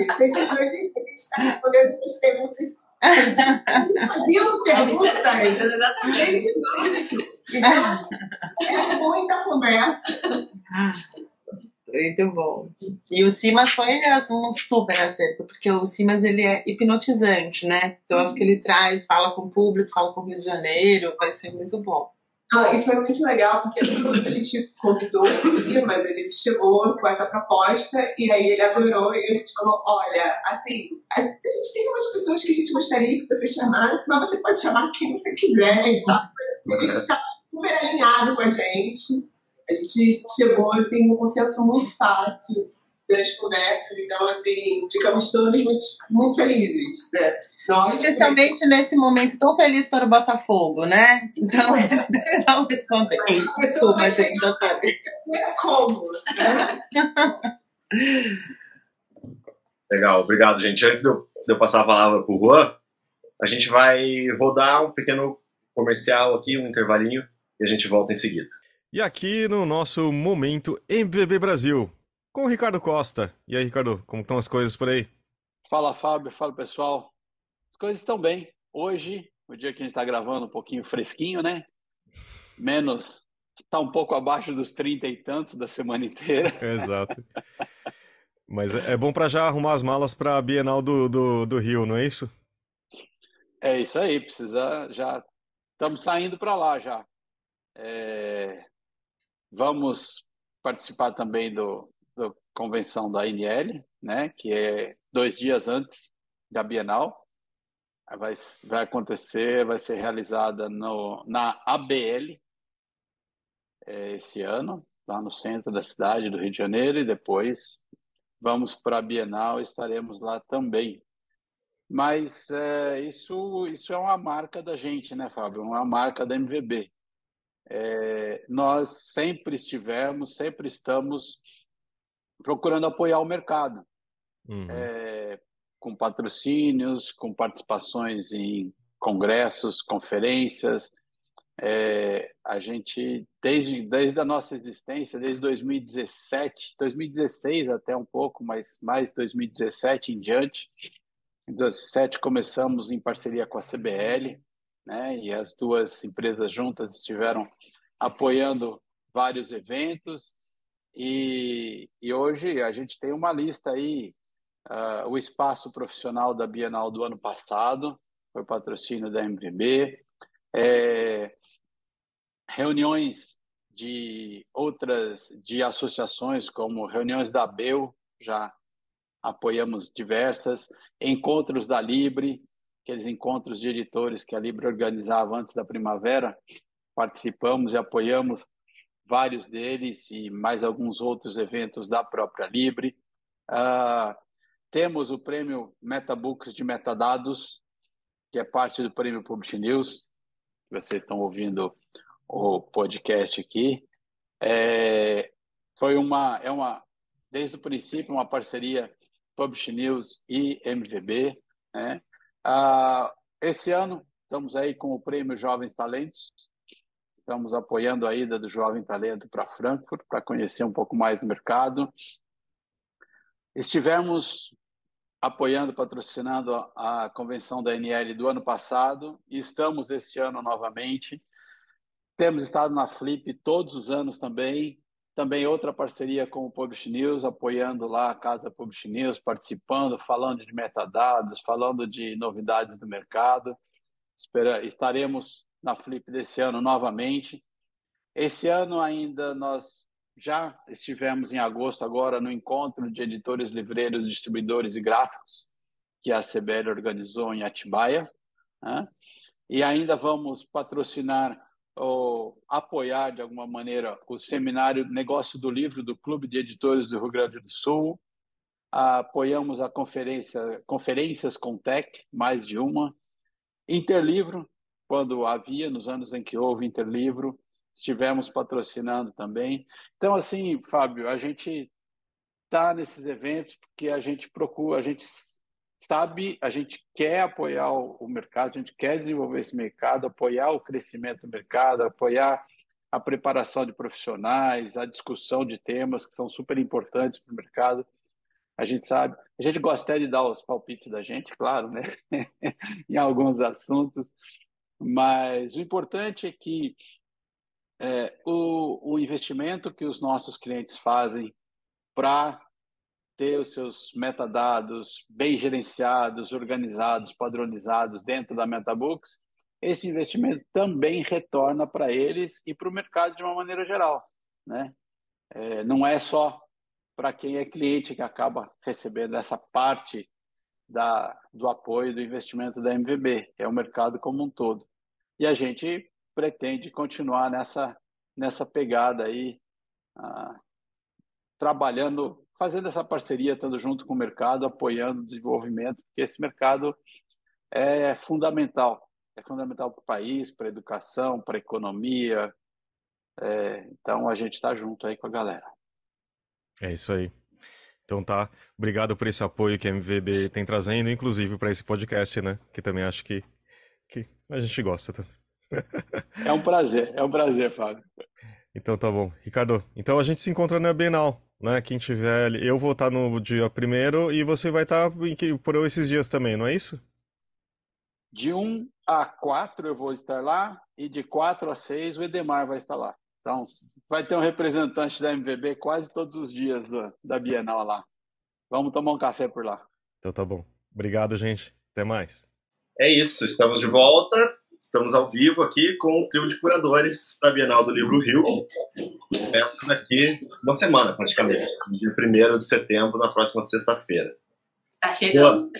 Vocês estão respondendo essas perguntas. Fazendo perguntas. Exatamente. Então, é muita conversa. Muito bom. E o Simas foi assim, um super acerto, porque o Simas ele é hipnotizante, né? Então acho que ele traz, fala com o público, fala com o Rio de Janeiro, vai ser muito bom. Ah, e foi muito legal, porque a gente convidou o mas a gente chegou com essa proposta e aí ele adorou e a gente falou, olha, assim, a gente tem umas pessoas que a gente gostaria que você chamasse, mas você pode chamar quem você quiser e tal. Ele tá super alinhado com a gente a gente chegou assim num consenso muito fácil das conversas, então assim, ficamos todos muito, muito felizes, né? Nós, Especialmente nesse momento tão feliz para o Botafogo, né? Então, deve dar muito contente. Desculpa, gente, doutora. É como, né? Legal, obrigado, gente. Antes de eu, de eu passar a palavra para o Juan, a gente vai rodar um pequeno comercial aqui, um intervalinho, e a gente volta em seguida. E aqui no nosso momento MVB Brasil, com o Ricardo Costa. E aí, Ricardo, como estão as coisas por aí? Fala, Fábio. Fala, pessoal. As coisas estão bem. Hoje, o dia que a gente está gravando, um pouquinho fresquinho, né? Menos. Está um pouco abaixo dos 30 e tantos da semana inteira. Exato. Mas é bom para já arrumar as malas para a Bienal do, do, do Rio, não é isso? É isso aí. Precisa já. Estamos saindo para lá já. É, Vamos participar também do, do convenção da INL, né, que é dois dias antes da Bienal. Vai, vai acontecer, vai ser realizada no, na ABL é, esse ano, lá no centro da cidade do Rio de Janeiro, e depois vamos para a Bienal, estaremos lá também. Mas é, isso, isso é uma marca da gente, né, Fábio? Uma marca da MVB. É, nós sempre estivemos, sempre estamos procurando apoiar o mercado. Uhum. É, com patrocínios, com participações em congressos, conferências. É, a gente, desde, desde a nossa existência, desde 2017, 2016 até um pouco, mas mais 2017 em diante, em 2017 começamos em parceria com a CBL, né, e as duas empresas juntas estiveram apoiando vários eventos, e, e hoje a gente tem uma lista aí Uh, o espaço profissional da Bienal do ano passado, foi patrocínio da MVB. É, reuniões de outras de associações, como reuniões da ABEU, já apoiamos diversas, encontros da Libre, aqueles encontros de editores que a Libre organizava antes da primavera, participamos e apoiamos vários deles e mais alguns outros eventos da própria Libre. Uh, temos o prêmio Metabooks de Metadados, que é parte do prêmio Publish News. Vocês estão ouvindo o podcast aqui. É, foi uma, é uma, desde o princípio, uma parceria Publish News e MVB. Né? Ah, esse ano, estamos aí com o prêmio Jovens Talentos. Estamos apoiando a ida do Jovem Talento para Frankfurt, para conhecer um pouco mais do mercado. Estivemos apoiando, patrocinando a, convenção da NL do ano passado e estamos este ano novamente. Temos estado na Flip todos os anos também. Também outra parceria com o Publish News, apoiando lá a Casa Publish News, participando, falando de metadados, falando de novidades do mercado. Espera, estaremos na Flip desse ano novamente. Esse ano ainda nós já estivemos em agosto agora no encontro de editores, livreiros, distribuidores e gráficos que a CBL organizou em Atibaia. Né? E ainda vamos patrocinar ou apoiar de alguma maneira o seminário Negócio do Livro do Clube de Editores do Rio Grande do Sul. Apoiamos a conferência Conferências com Tech, mais de uma. Interlivro, quando havia, nos anos em que houve Interlivro, estivemos patrocinando também. Então, assim, Fábio, a gente está nesses eventos porque a gente procura, a gente sabe, a gente quer apoiar o, mercado, a gente quer desenvolver esse mercado, apoiar o crescimento do mercado, apoiar a preparação de profissionais, a discussão de temas que são super importantes para o mercado. A gente sabe, a gente gosta de dar os palpites da gente, claro, né? em alguns assuntos, mas o importante é que é, o, o investimento que os nossos clientes fazem para ter os seus metadados bem gerenciados, organizados, padronizados dentro da MetaBooks, esse investimento também retorna para eles e para o mercado de uma maneira geral. Né? É, não é só para quem é cliente que acaba recebendo essa parte da, do apoio do investimento da MVB, é o mercado como um todo. E a gente pretende continuar nessa, nessa pegada aí, ah, trabalhando, fazendo essa parceria, estando junto com o mercado, apoiando o desenvolvimento, porque esse mercado é fundamental. É fundamental para o país, para a educação, para a economia. É, então a gente está junto aí com a galera. É isso aí. Então tá, obrigado por esse apoio que a MVB tem trazendo, inclusive para esse podcast, né? Que também acho que, que a gente gosta. É um prazer, é um prazer, Fábio. Então tá bom. Ricardo, então a gente se encontra na Bienal, né? Quem tiver ali. Eu vou estar no dia primeiro e você vai estar por esses dias também, não é isso? De 1 a 4 eu vou estar lá e de 4 a 6 o Edemar vai estar lá. Então vai ter um representante da MVB quase todos os dias da, da Bienal lá. Vamos tomar um café por lá. Então tá bom. Obrigado, gente. Até mais. É isso, estamos de volta Estamos ao vivo aqui com o trio de curadores da Bienal do Livro Rio. É daqui uma semana, praticamente. Dia 1 de setembro, na próxima sexta-feira. Tá chegando.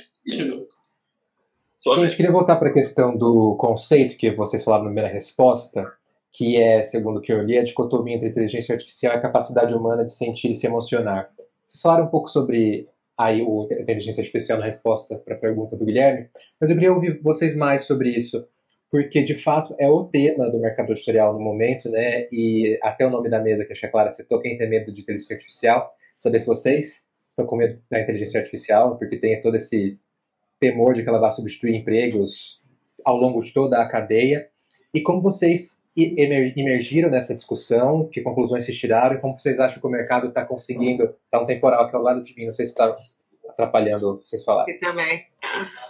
Sua Gente, vez. queria voltar para a questão do conceito que vocês falaram na primeira resposta, que é, segundo o que eu li, a dicotomia entre inteligência artificial e a capacidade humana de sentir e se emocionar. Vocês falaram um pouco sobre aí o a inteligência artificial na resposta para a pergunta do Guilherme, mas eu queria ouvir vocês mais sobre isso, porque de fato é o tema do mercado editorial no momento, né? E até o nome da mesa que a Clara citou, quem tem medo de inteligência artificial, saber se vocês estão com medo da inteligência artificial, porque tem todo esse temor de que ela vá substituir empregos ao longo de toda a cadeia, e como vocês emergiram nessa discussão, que conclusões se tiraram, e como vocês acham que o mercado está conseguindo dar um temporal aqui ao lado de mim, não sei se está atrapalhando vocês falarem. Aqui também.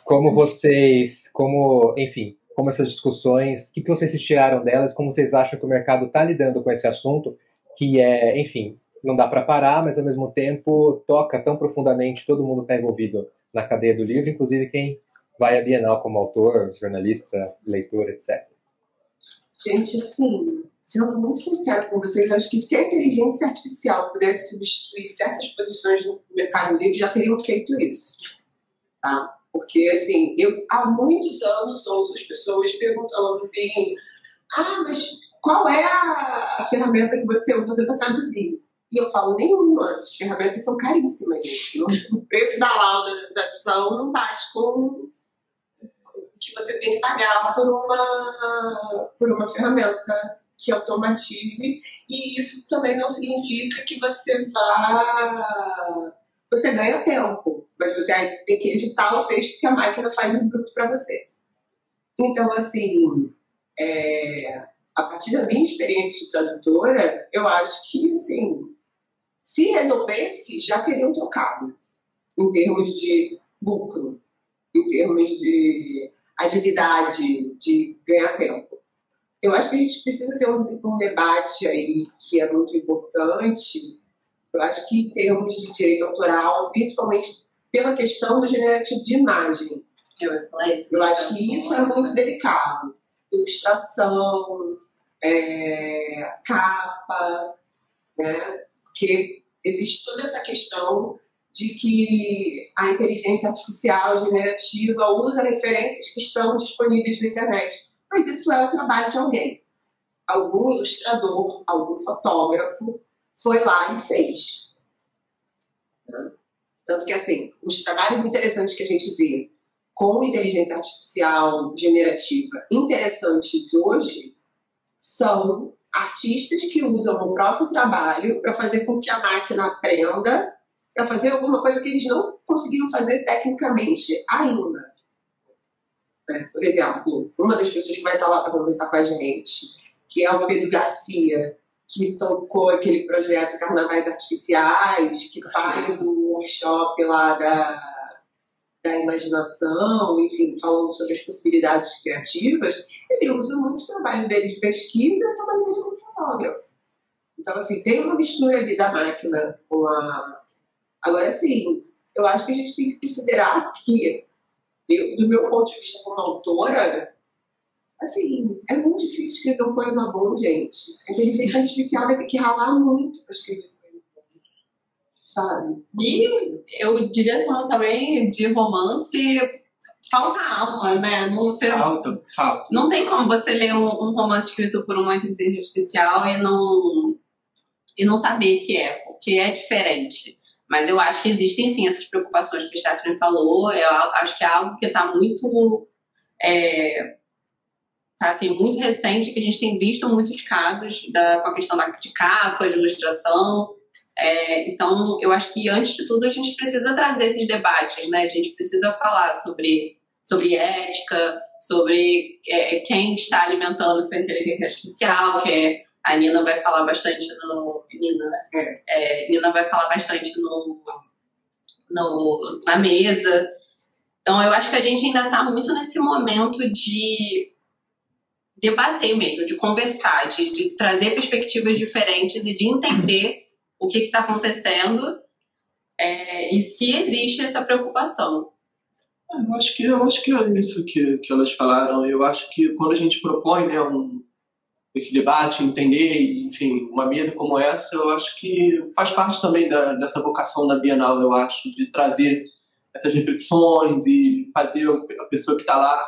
Como vocês, como, enfim, como essas discussões, o que, que vocês se tiraram delas, como vocês acham que o mercado está lidando com esse assunto, que é, enfim, não dá para parar, mas ao mesmo tempo toca tão profundamente, todo mundo está envolvido na cadeia do livro, inclusive quem vai à Bienal como autor, jornalista, leitor, etc. Gente, assim, sendo muito sincero com vocês, acho que se a inteligência artificial pudesse substituir certas posições no mercado livre, já teriam feito isso. Tá? Porque, assim, eu há muitos anos ouço as pessoas perguntando assim: ah, mas qual é a, a ferramenta que você usa para traduzir? E eu falo, nenhuma. As ferramentas são caríssimas, gente. O preço da lauda da tradução não bate com o que você tem que pagar por uma, por uma ferramenta que automatize. E isso também não significa que você vá. Você ganha tempo, mas você tem que editar o texto que a máquina faz em bruto para você. Então, assim, é, a partir da minha experiência de tradutora, eu acho que, assim, se resolvesse, já teriam trocado em termos de lucro, em termos de agilidade, de ganhar tempo. Eu acho que a gente precisa ter um, um debate aí que é muito importante. Eu acho que em termos de direito autoral, principalmente pela questão do generativo de imagem, Eu isso. eu acho que isso é muito delicado. Ilustração, é, capa, né? Porque existe toda essa questão de que a inteligência artificial generativa usa referências que estão disponíveis na internet. Mas isso é o trabalho de alguém. Algum ilustrador, algum fotógrafo foi lá e fez. Né? Tanto que, assim, os trabalhos interessantes que a gente vê com inteligência artificial generativa interessantes hoje são artistas que usam o próprio trabalho para fazer com que a máquina aprenda para fazer alguma coisa que eles não conseguiram fazer tecnicamente ainda. Né? Por exemplo, uma das pessoas que vai estar lá para conversar com a gente, que é o Pedro Garcia, que tocou aquele projeto Carnavais Artificiais, que faz o workshop lá da, da imaginação, enfim, falando sobre as possibilidades criativas, ele usa muito o trabalho dele de pesquisa e o trabalho dele como fotógrafo. Então, assim, tem uma mistura ali da máquina com a. Agora, sim, eu acho que a gente tem que considerar que, eu, do meu ponto de vista como autora, assim, é muito difícil escrever um poema bom, gente. A inteligência artificial vai ter que ralar muito para escrever um poema bom. Sabe? E eu diria que também de romance falta alma, né? Não, você, Falta, falta. não tem como você ler um, um romance escrito por uma inteligência artificial e não, e não saber que é, porque é diferente. Mas eu acho que existem sim essas preocupações que a Stephanie falou. Eu acho que é algo que está muito. É, tá assim, muito recente, que a gente tem visto muitos casos da, com a questão da, de capa, de ilustração. É, então, eu acho que antes de tudo a gente precisa trazer esses debates, né? A gente precisa falar sobre, sobre ética, sobre é, quem está alimentando essa inteligência artificial, que é, a Nina vai falar bastante no. Nina, né? É, Nina vai falar bastante no, no, na mesa. Então, eu acho que a gente ainda está muito nesse momento de debater mesmo, de conversar, de, de trazer perspectivas diferentes e de entender o que está acontecendo é, e se existe essa preocupação. Eu acho que, eu acho que é isso que, que elas falaram. Eu acho que quando a gente propõe né, um, esse debate, entender, enfim, uma mesa como essa, eu acho que faz parte também da, dessa vocação da Bienal, eu acho, de trazer essas reflexões e fazer a pessoa que está lá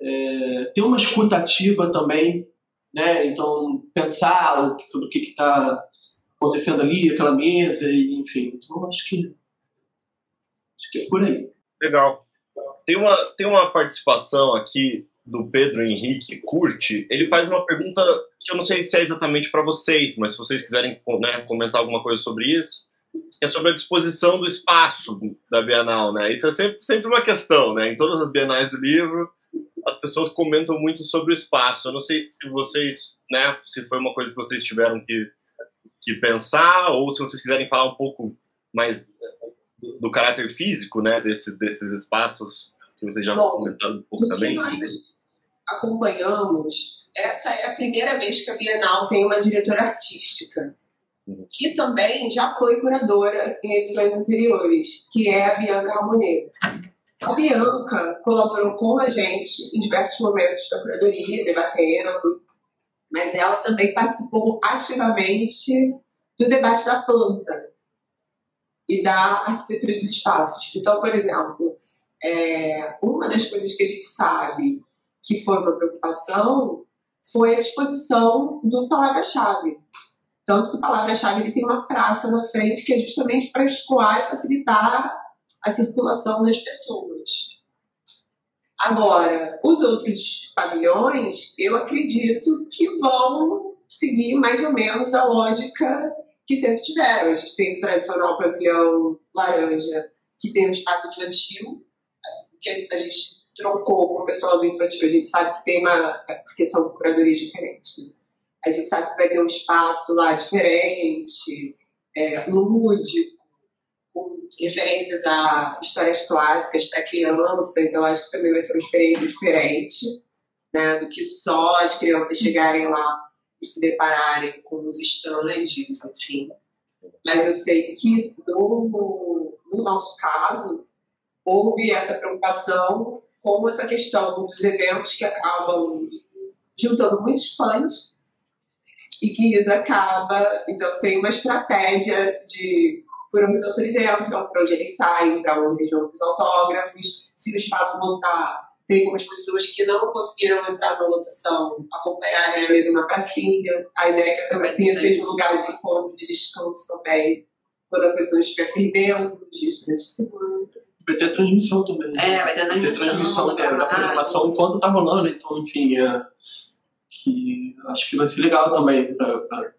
é, ter uma escuta ativa também, né? Então, pensar sobre o que está acontecendo ali, aquela mesa, enfim. Então, acho que, acho que é por aí. Legal. Tem uma, tem uma participação aqui do Pedro Henrique Curte. Ele faz uma pergunta que eu não sei se é exatamente para vocês, mas se vocês quiserem né, comentar alguma coisa sobre isso, é sobre a disposição do espaço da Bienal, né? Isso é sempre, sempre uma questão, né? Em todas as Bienais do livro, as pessoas comentam muito sobre o espaço. Eu não sei se vocês, né, se foi uma coisa que vocês tiveram que, que pensar, ou se vocês quiserem falar um pouco mais do, do caráter físico, né, desse, desses espaços que vocês já Bom, comentaram um pouco também. nós acompanhamos, essa é a primeira vez que a Bienal tem uma diretora artística, uhum. que também já foi curadora em edições anteriores, que é a Bianca Ramonet. A Bianca colaborou com a gente em diversos momentos da curadoria, debatendo, mas ela também participou ativamente do debate da planta e da arquitetura dos espaços. Então, por exemplo, é, uma das coisas que a gente sabe que foi uma preocupação foi a disposição do palavra-chave. Tanto que o palavra-chave tem uma praça na frente que é justamente para escoar e facilitar a circulação das pessoas. Agora, os outros pavilhões, eu acredito que vão seguir mais ou menos a lógica que sempre tiveram. A gente tem o tradicional pavilhão laranja, que tem um espaço infantil, que a gente trocou com o pessoal do infantil. A gente sabe que tem uma, porque são curadorias diferentes. Né? A gente sabe que vai ter um espaço lá diferente, é, lúdico, referências a histórias clássicas para criança, então acho que também vai ser uma experiência diferente, né, do que só as crianças chegarem lá e se depararem com os estandes, enfim. Mas eu sei que no, no nosso caso houve essa preocupação com essa questão dos eventos que acabam juntando muitos fãs e que isso acaba, então tem uma estratégia de por onde os autores entram, para onde eles saem, para onde eles vão os autógrafos, se o espaço montar, tem algumas pessoas que não conseguiram entrar na lotação acompanharem a mesa na pracinha. A ideia é que essa pracinha seja um lugar de encontro, de descanso também, quando a pessoa estiver fervendo, nos dias durante a semana. Vai ter transmissão também. É, vai ter transmissão. Vai ter transmissão, é, da programação enquanto tá rolando, então, enfim, é, que acho que vai ser legal também. Pra, pra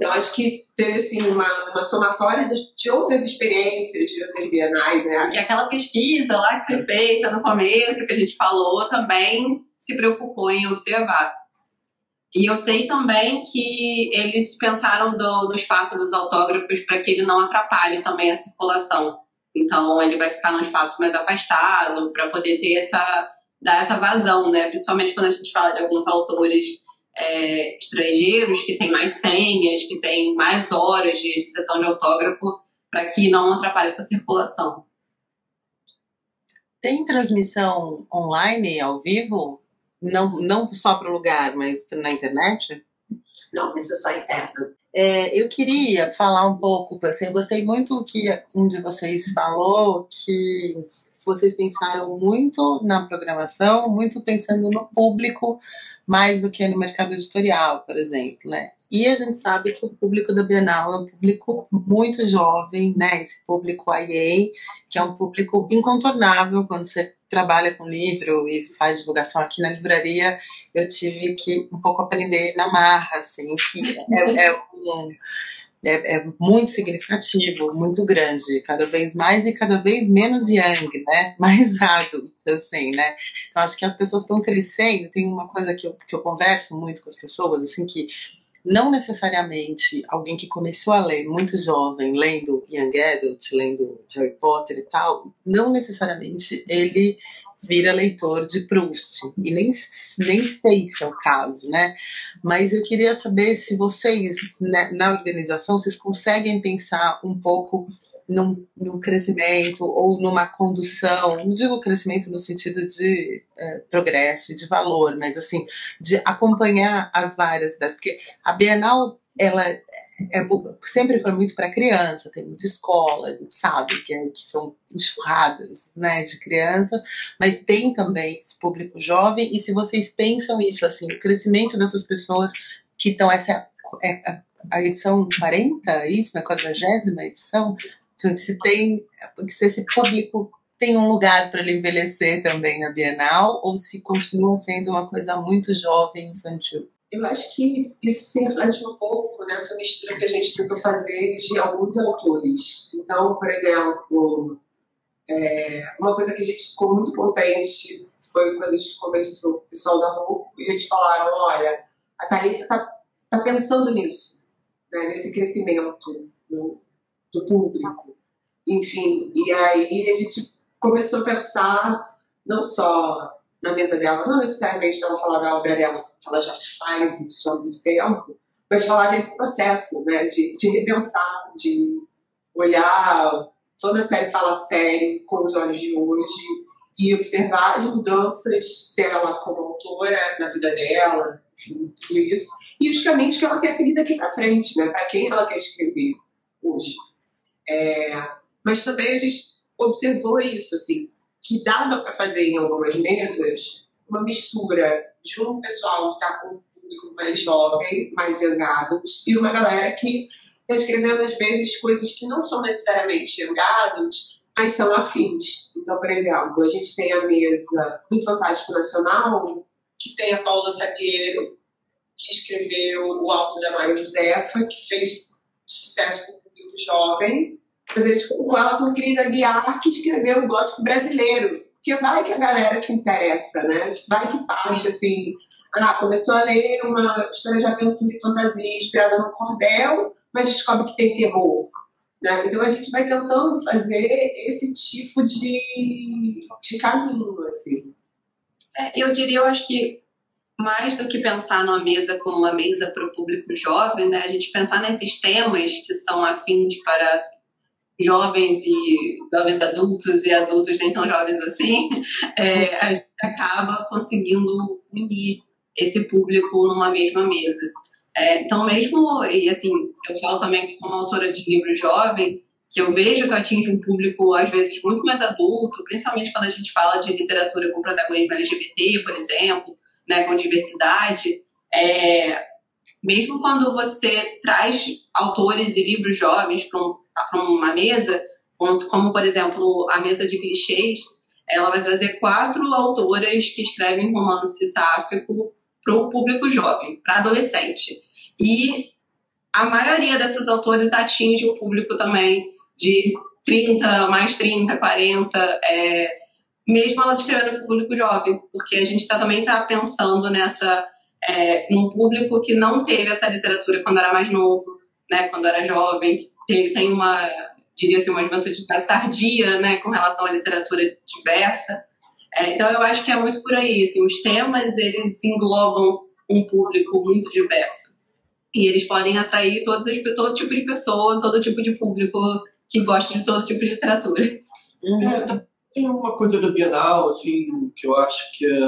Eu acho que teve assim, uma, uma somatória de, de outras experiências de outras bienais, né? Que aquela pesquisa lá que foi feita no começo, que a gente falou, também se preocupou em observar. E eu sei também que eles pensaram do, no espaço dos autógrafos para que ele não atrapalhe também a circulação. Então ele vai ficar num espaço mais afastado para poder ter essa dar essa vazão, né? Principalmente quando a gente fala de alguns autores é, estrangeiros que têm mais senhas, que têm mais horas de, de sessão de autógrafo, para que não atrapalhe essa circulação. Tem transmissão online, ao vivo? Não, não só para o lugar, mas na internet? Não, isso é só interno. É, eu queria falar um pouco, assim, eu gostei muito que um de vocês falou que vocês pensaram muito na programação, muito pensando no público, mais do que no mercado editorial, por exemplo, né? E a gente sabe que o público da Bienal é um público muito jovem, né? Esse público IA, que é um público incontornável quando você trabalha com livro e faz divulgação aqui na livraria. Eu tive que um pouco aprender na marra, assim, que é, é um é, é, muito significativo, muito grande, cada vez mais e cada vez menos young, né? Mais adulto, assim, né? Então acho que as pessoas estão crescendo. Tem uma coisa que eu, que eu converso muito com as pessoas, assim, que não necessariamente alguém que começou a ler muito jovem, lendo Young Adult, lendo Harry Potter e tal, não necessariamente ele vira leitor de Proust. E nem, nem sei se é o caso, né? Mas eu queria saber se vocês, né, na organização, vocês conseguem pensar um pouco num, num crescimento ou numa condução, não digo crescimento no sentido de é, progresso e de valor, mas assim, de acompanhar as várias das. Porque a Bienal ela é, sempre foi muito para criança, tem muita escola, a gente sabe que, é, que são enxurradas né, de crianças, mas tem também esse público jovem, e se vocês pensam isso, assim, o crescimento dessas pessoas que estão, essa é a, a edição 40, isso, a 40 edição, se tem, se esse público tem um lugar para ele envelhecer também na Bienal, ou se continua sendo uma coisa muito jovem, infantil? Eu acho que isso se reflete um pouco nessa mistura que a gente tentou fazer de alguns autores. Então, por exemplo, é, uma coisa que a gente ficou muito contente foi quando a gente começou, o pessoal da RUP, e eles falaram, olha, a Thalita está tá pensando nisso, né, nesse crescimento do, do público. Enfim, e aí a gente começou a pensar não só na mesa dela, não necessariamente ela falar da obra dela, ela já faz isso há muito tempo, mas falar desse processo, né, de, de repensar, de olhar toda a série fala sério com os olhos de hoje e observar as mudanças dela como autora na vida dela, enfim, tudo isso, e os caminhos que ela quer seguir daqui para frente, né, para quem ela quer escrever hoje. É, mas também a gente observou isso, assim, que dava para fazer em algumas mesas uma mistura de um pessoal que está com um público mais jovem, mais zangados, e uma galera que está escrevendo às vezes coisas que não são necessariamente zangados, mas são afins. Então, por exemplo, a gente tem a mesa do Fantástico Nacional, que tem a Paula Zagueiro, que escreveu O Alto da Maria Josefa, que fez sucesso com o público jovem, mas a gente colocou ela com Cris Aguiar, que escreveu o gótico brasileiro. Porque vai que a galera se interessa, né? Vai que parte, assim... Ah, começou a ler uma história de aventura e fantasia inspirada no cordel, mas descobre que tem terror. Né? Então a gente vai tentando fazer esse tipo de, de caminho, assim. É, eu diria, eu acho que mais do que pensar numa mesa como uma mesa para o público jovem, né, a gente pensar nesses temas que são afins para jovens e jovens adultos e adultos nem tão jovens assim, é, a gente acaba conseguindo unir esse público numa mesma mesa. É, então, mesmo, e assim, eu falo também como autora de livro jovem, que eu vejo que atinge um público, às vezes, muito mais adulto, principalmente quando a gente fala de literatura com protagonismo LGBT, por exemplo, né, com diversidade. É, mesmo quando você traz autores e livros jovens para um uma mesa, como, por exemplo a mesa de clichês, ela vai trazer quatro autoras que escrevem romance sáfico para o público jovem, para adolescente. E a maioria dessas autoras atinge o público também de 30, mais 30, 40, é, mesmo elas escrevendo para o público jovem, porque a gente tá, também está pensando nessa é, num público que não teve essa literatura quando era mais novo, né, quando era jovem, tem, tem uma, diria assim, uma juventude mais tardia, né, com relação à literatura diversa. É, então eu acho que é muito por aí, assim, os temas, eles englobam um público muito diverso. E eles podem atrair todos as, todo tipo de pessoa, todo tipo de público que gosta de todo tipo de literatura. É, tá, tem uma coisa da Bienal, assim, que eu acho que é...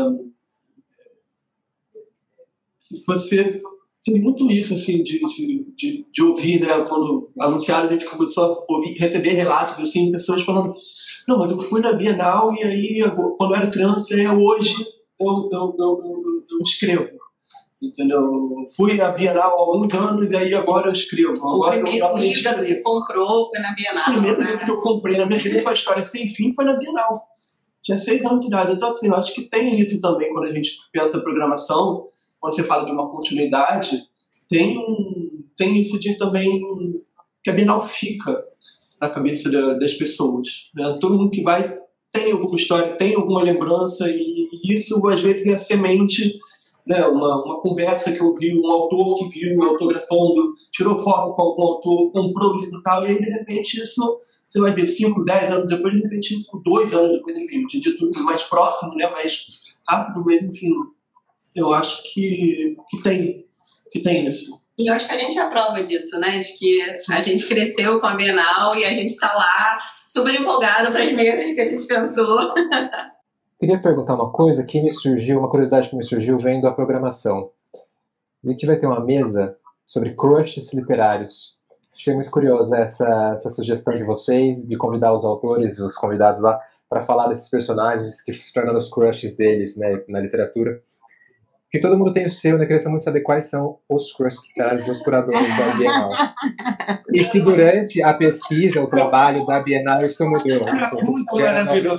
Que você tem muito isso, assim, de, de, de, de, ouvir, né? Quando anunciaram, a gente começou a ouvir, receber relatos, assim, pessoas falando: Não, mas eu fui na Bienal e aí, quando eu era criança, hoje eu, eu, eu, eu escrevo. Entendeu? Fui na Bienal há alguns anos e aí agora eu escrevo. Agora o primeiro eu livro que comprou foi na Bienal. O primeiro né? livro que eu comprei na minha vida foi a História Sem Fim, foi na Bienal. Tinha seis anos de idade. Então, assim, eu acho que tem isso também quando a gente pensa programação quando você fala de uma continuidade, tem, um, tem isso de também que a Bienal fica na cabeça da, das pessoas. Né? Todo mundo que vai tem alguma história, tem alguma lembrança, e isso às vezes é a semente né, uma, uma conversa que eu vi, um autor que viu autografando, tirou foto com algum autor, comprou o livro e tal, e aí de repente isso, você vai ver 5, 10 anos depois, de repente isso, 2 anos depois, enfim, tinha dito mais próximo, né, mais rápido, mas enfim, eu acho que, que tem, que tem isso. E eu acho que a gente é a prova disso, né? De que a gente cresceu com a Bienal e a gente está lá super empolgado para as mesas que a gente pensou. Queria perguntar uma coisa que me surgiu, uma curiosidade que me surgiu vendo a programação. A gente vai ter uma mesa sobre crushes literários. Achei muito curiosa essa, essa sugestão de vocês, de convidar os autores, os convidados lá, para falar desses personagens que se tornam os crushes deles né, na literatura. Porque todo mundo tem o seu, né? Eu queria muito saber quais são os crushes literários dos curadores da Bienal. E se durante a pesquisa, o trabalho da Bienal, isso mudou. Muito maravilhoso.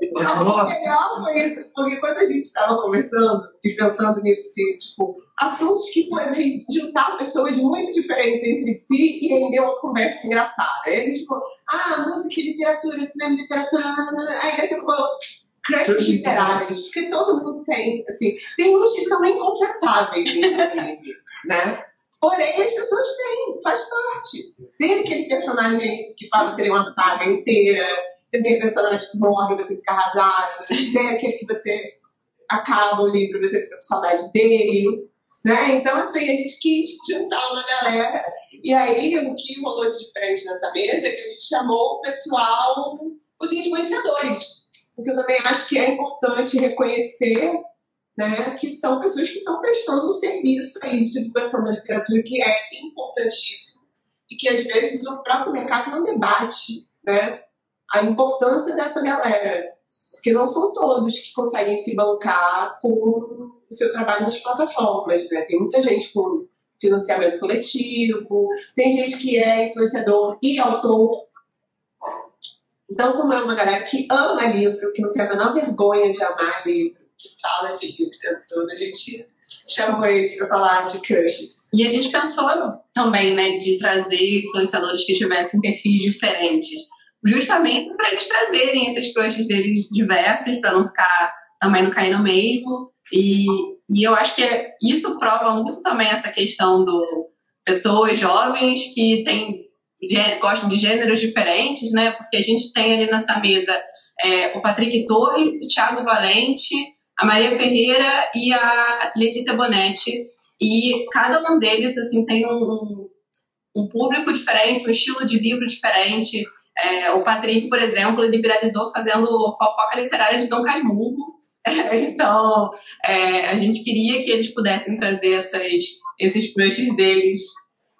O legal foi isso, porque quando a gente estava conversando e pensando nisso, assim, tipo, assuntos que podem juntar pessoas muito diferentes entre si e render uma conversa engraçada. Aí a gente falou, ah, música e literatura, cinema e literatura, aí daqui a pouco, crushes literários, porque todo mundo tem, assim, tem uns que são inconfessáveis, inclusive, né? Porém, as pessoas têm, faz parte. Tem aquele personagem que para você ler uma saga inteira, tem personagem que morre, você fica arrasado, tem aquele que você acaba o livro, você fica com saudade dele, né? Então, assim, a gente quis juntar uma galera, e aí o que rolou de diferente nessa mesa é que a gente chamou o pessoal, os influenciadores, porque eu também acho que é importante reconhecer né, que são pessoas que estão prestando um serviço aí de divulgação da literatura que é importantíssimo e que às vezes o próprio mercado não debate, né? A importância dessa galera. Porque não são todos que conseguem se bancar com o seu trabalho nas plataformas. Né? Tem muita gente com financiamento coletivo, tem gente que é influenciador e autor. Então, como é uma galera que ama livro, que não tem a menor vergonha de amar livro, que fala de livro tempo todo, a gente chamou eles para falar de crushes. E a gente pensou também, né, de trazer influenciadores que tivessem perfis diferentes justamente para eles trazerem esses crushes deles diversos, para não ficar também não cair no mesmo. E, e eu acho que é, isso prova muito também essa questão do pessoas jovens que têm, gostam de gêneros diferentes, né? Porque a gente tem ali nessa mesa é, o Patrick Torres, o Thiago Valente, a Maria Ferreira e a Letícia Bonetti. E cada um deles assim tem um, um público diferente, um estilo de livro diferente. É, o Patrick, por exemplo, ele viralizou fazendo fofoca literária de Dom Casmurro. É, então, é, a gente queria que eles pudessem trazer essas, esses crushes deles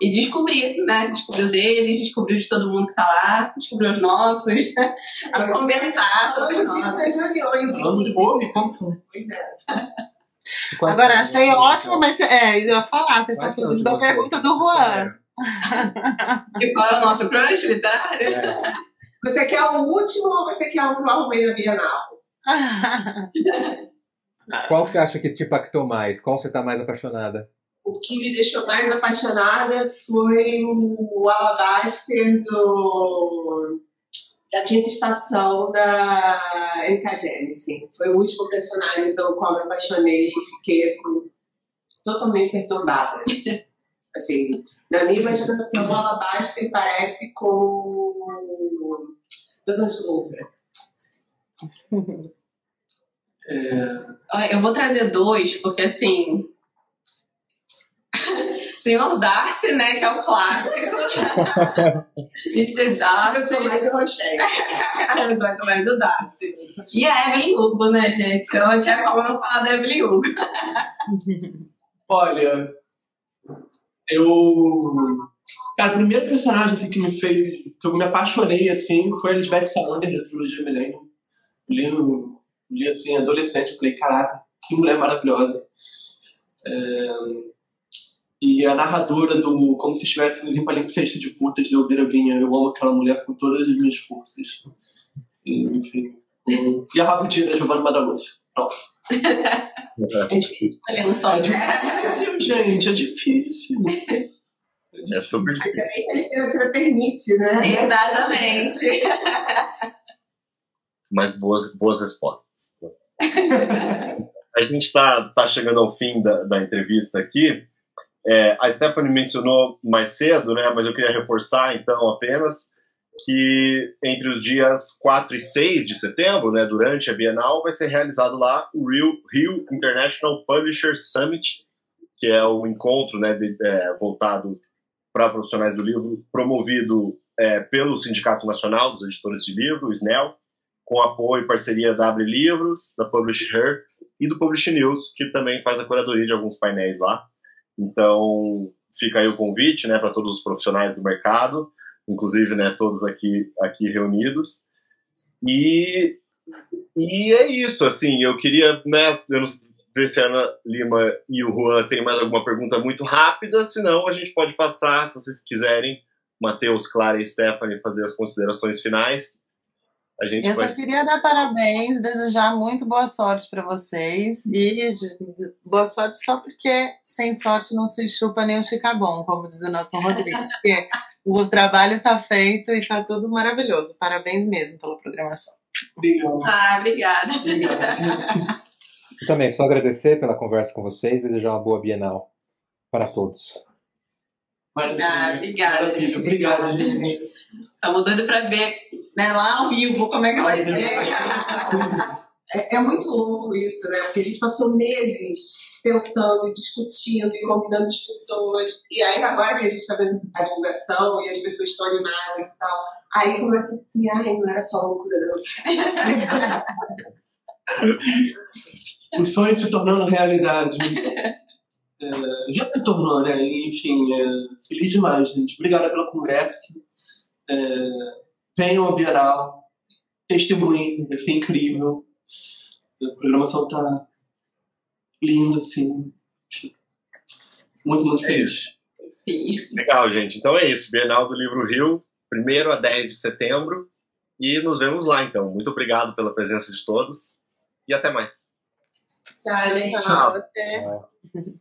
e descobrir, né? Descobrir o deles, descobrir de todo mundo que tá lá, descobrir os nossos, e conversar sobre os nossos. Falando de houve, como foi? Pois é. Agora, achei ótimo, mas é, eu ia falar, vocês estão fugindo da pergunta do Juan. E qual é o nosso crush literário? É. Você quer o último ou você quer um que eu arrumei na Bienal? Qual você acha que te impactou mais? Qual você está mais apaixonada? O que me deixou mais apaixonada foi o Alabaster do, da quinta estação da Erika James. Foi o último personagem pelo qual me apaixonei e fiquei assim, totalmente perturbada. Assim, na minha imaginação, o Alabaster parece com Dona de Louvre. Olha, Eu vou trazer dois, porque assim. Senhor Darcy, né, que é o clássico. Mr. Darcy. Eu sou mais Rochelle. Eu gosto mais do Darcy. E a Evelyn Hugo, né, gente? Eu não tinha como não falar da Evelyn Hugo. Olha, eu. Cara, o primeiro personagem assim, que me fez. que eu me apaixonei assim foi a Lisbeth Salander da trilogia Millennium. Li, no- li assim, adolescente, eu falei, caraca, que mulher maravilhosa. É, E a narradora do Como se estivéssemos em palimpsesto de putas de Elvira Vinha, eu amo aquela mulher com todas as minhas forças. Enfim. E a Rabudinha da Giovanna Madaluz. Pronto. É difícil escolher um só. É difícil, gente, é difícil. É super Ainda bem que a literatura permite, né? Exatamente. mas boas, boas respostas. a gente está tá chegando ao fim da, da entrevista aqui. É, a Stephanie mencionou mais cedo, né, mas eu queria reforçar então apenas que entre os dias 4 e 6 de setembro, né, durante a Bienal, vai ser realizado lá o Rio, Rio International Publishers Summit, que é o encontro né, de, é, voltado para profissionais do livro, promovido é, pelo Sindicato Nacional dos Editores de Livro, o SNEL, com apoio e parceria da Abre Livros, da Publish Her e do Publish News, que também faz a curadoria de alguns painéis lá. Então, fica aí o convite né, para todos os profissionais do mercado inclusive, né, todos aqui, aqui reunidos. E, e é isso, assim, eu queria, né, eu não ver se a Ana Lima e o Juan têm mais alguma pergunta muito rápida, senão a gente pode passar, se vocês quiserem, Matheus, Clara e Stephanie fazer as considerações finais. A gente eu só queria dar parabéns, desejar muito boa sorte para vocês e boa sorte só porque sem sorte não se chupa nem o chicabom, como diz o nosso Rodrigues, porque o trabalho está feito e está tudo maravilhoso. Parabéns mesmo pela programação. Obrigado. Ah, obrigada. Obrigada, Eu também, só agradecer pela conversa com vocês e desejar uma boa Bienal para todos. Maravilha. Ah, obrigada. Maravilha. Obrigada, gente. Estamos doidos para ver né, lá ao vivo como é que vai ser. É, é muito louco isso, né? Porque a gente passou meses pensando, discutindo e convidando as pessoas. E aí, agora que a gente está vendo a divulgação e as pessoas estão animadas e tal, aí começa assim, ai, não era só loucura da O sonho se tornando realidade. É, já se tornou, né? Enfim, é, feliz demais, gente. Obrigada pela conversa. É, venham ao Bienal, testemunhem, vai ser incrível. A programação tá linda, assim. Muito, muito é feliz. Sim. Legal, gente. Então é isso. Bienal do Livro Rio, 1 a 10 de setembro. E nos vemos lá, então. Muito obrigado pela presença de todos. E até mais. Tchau, gente. Tchau. Tchau.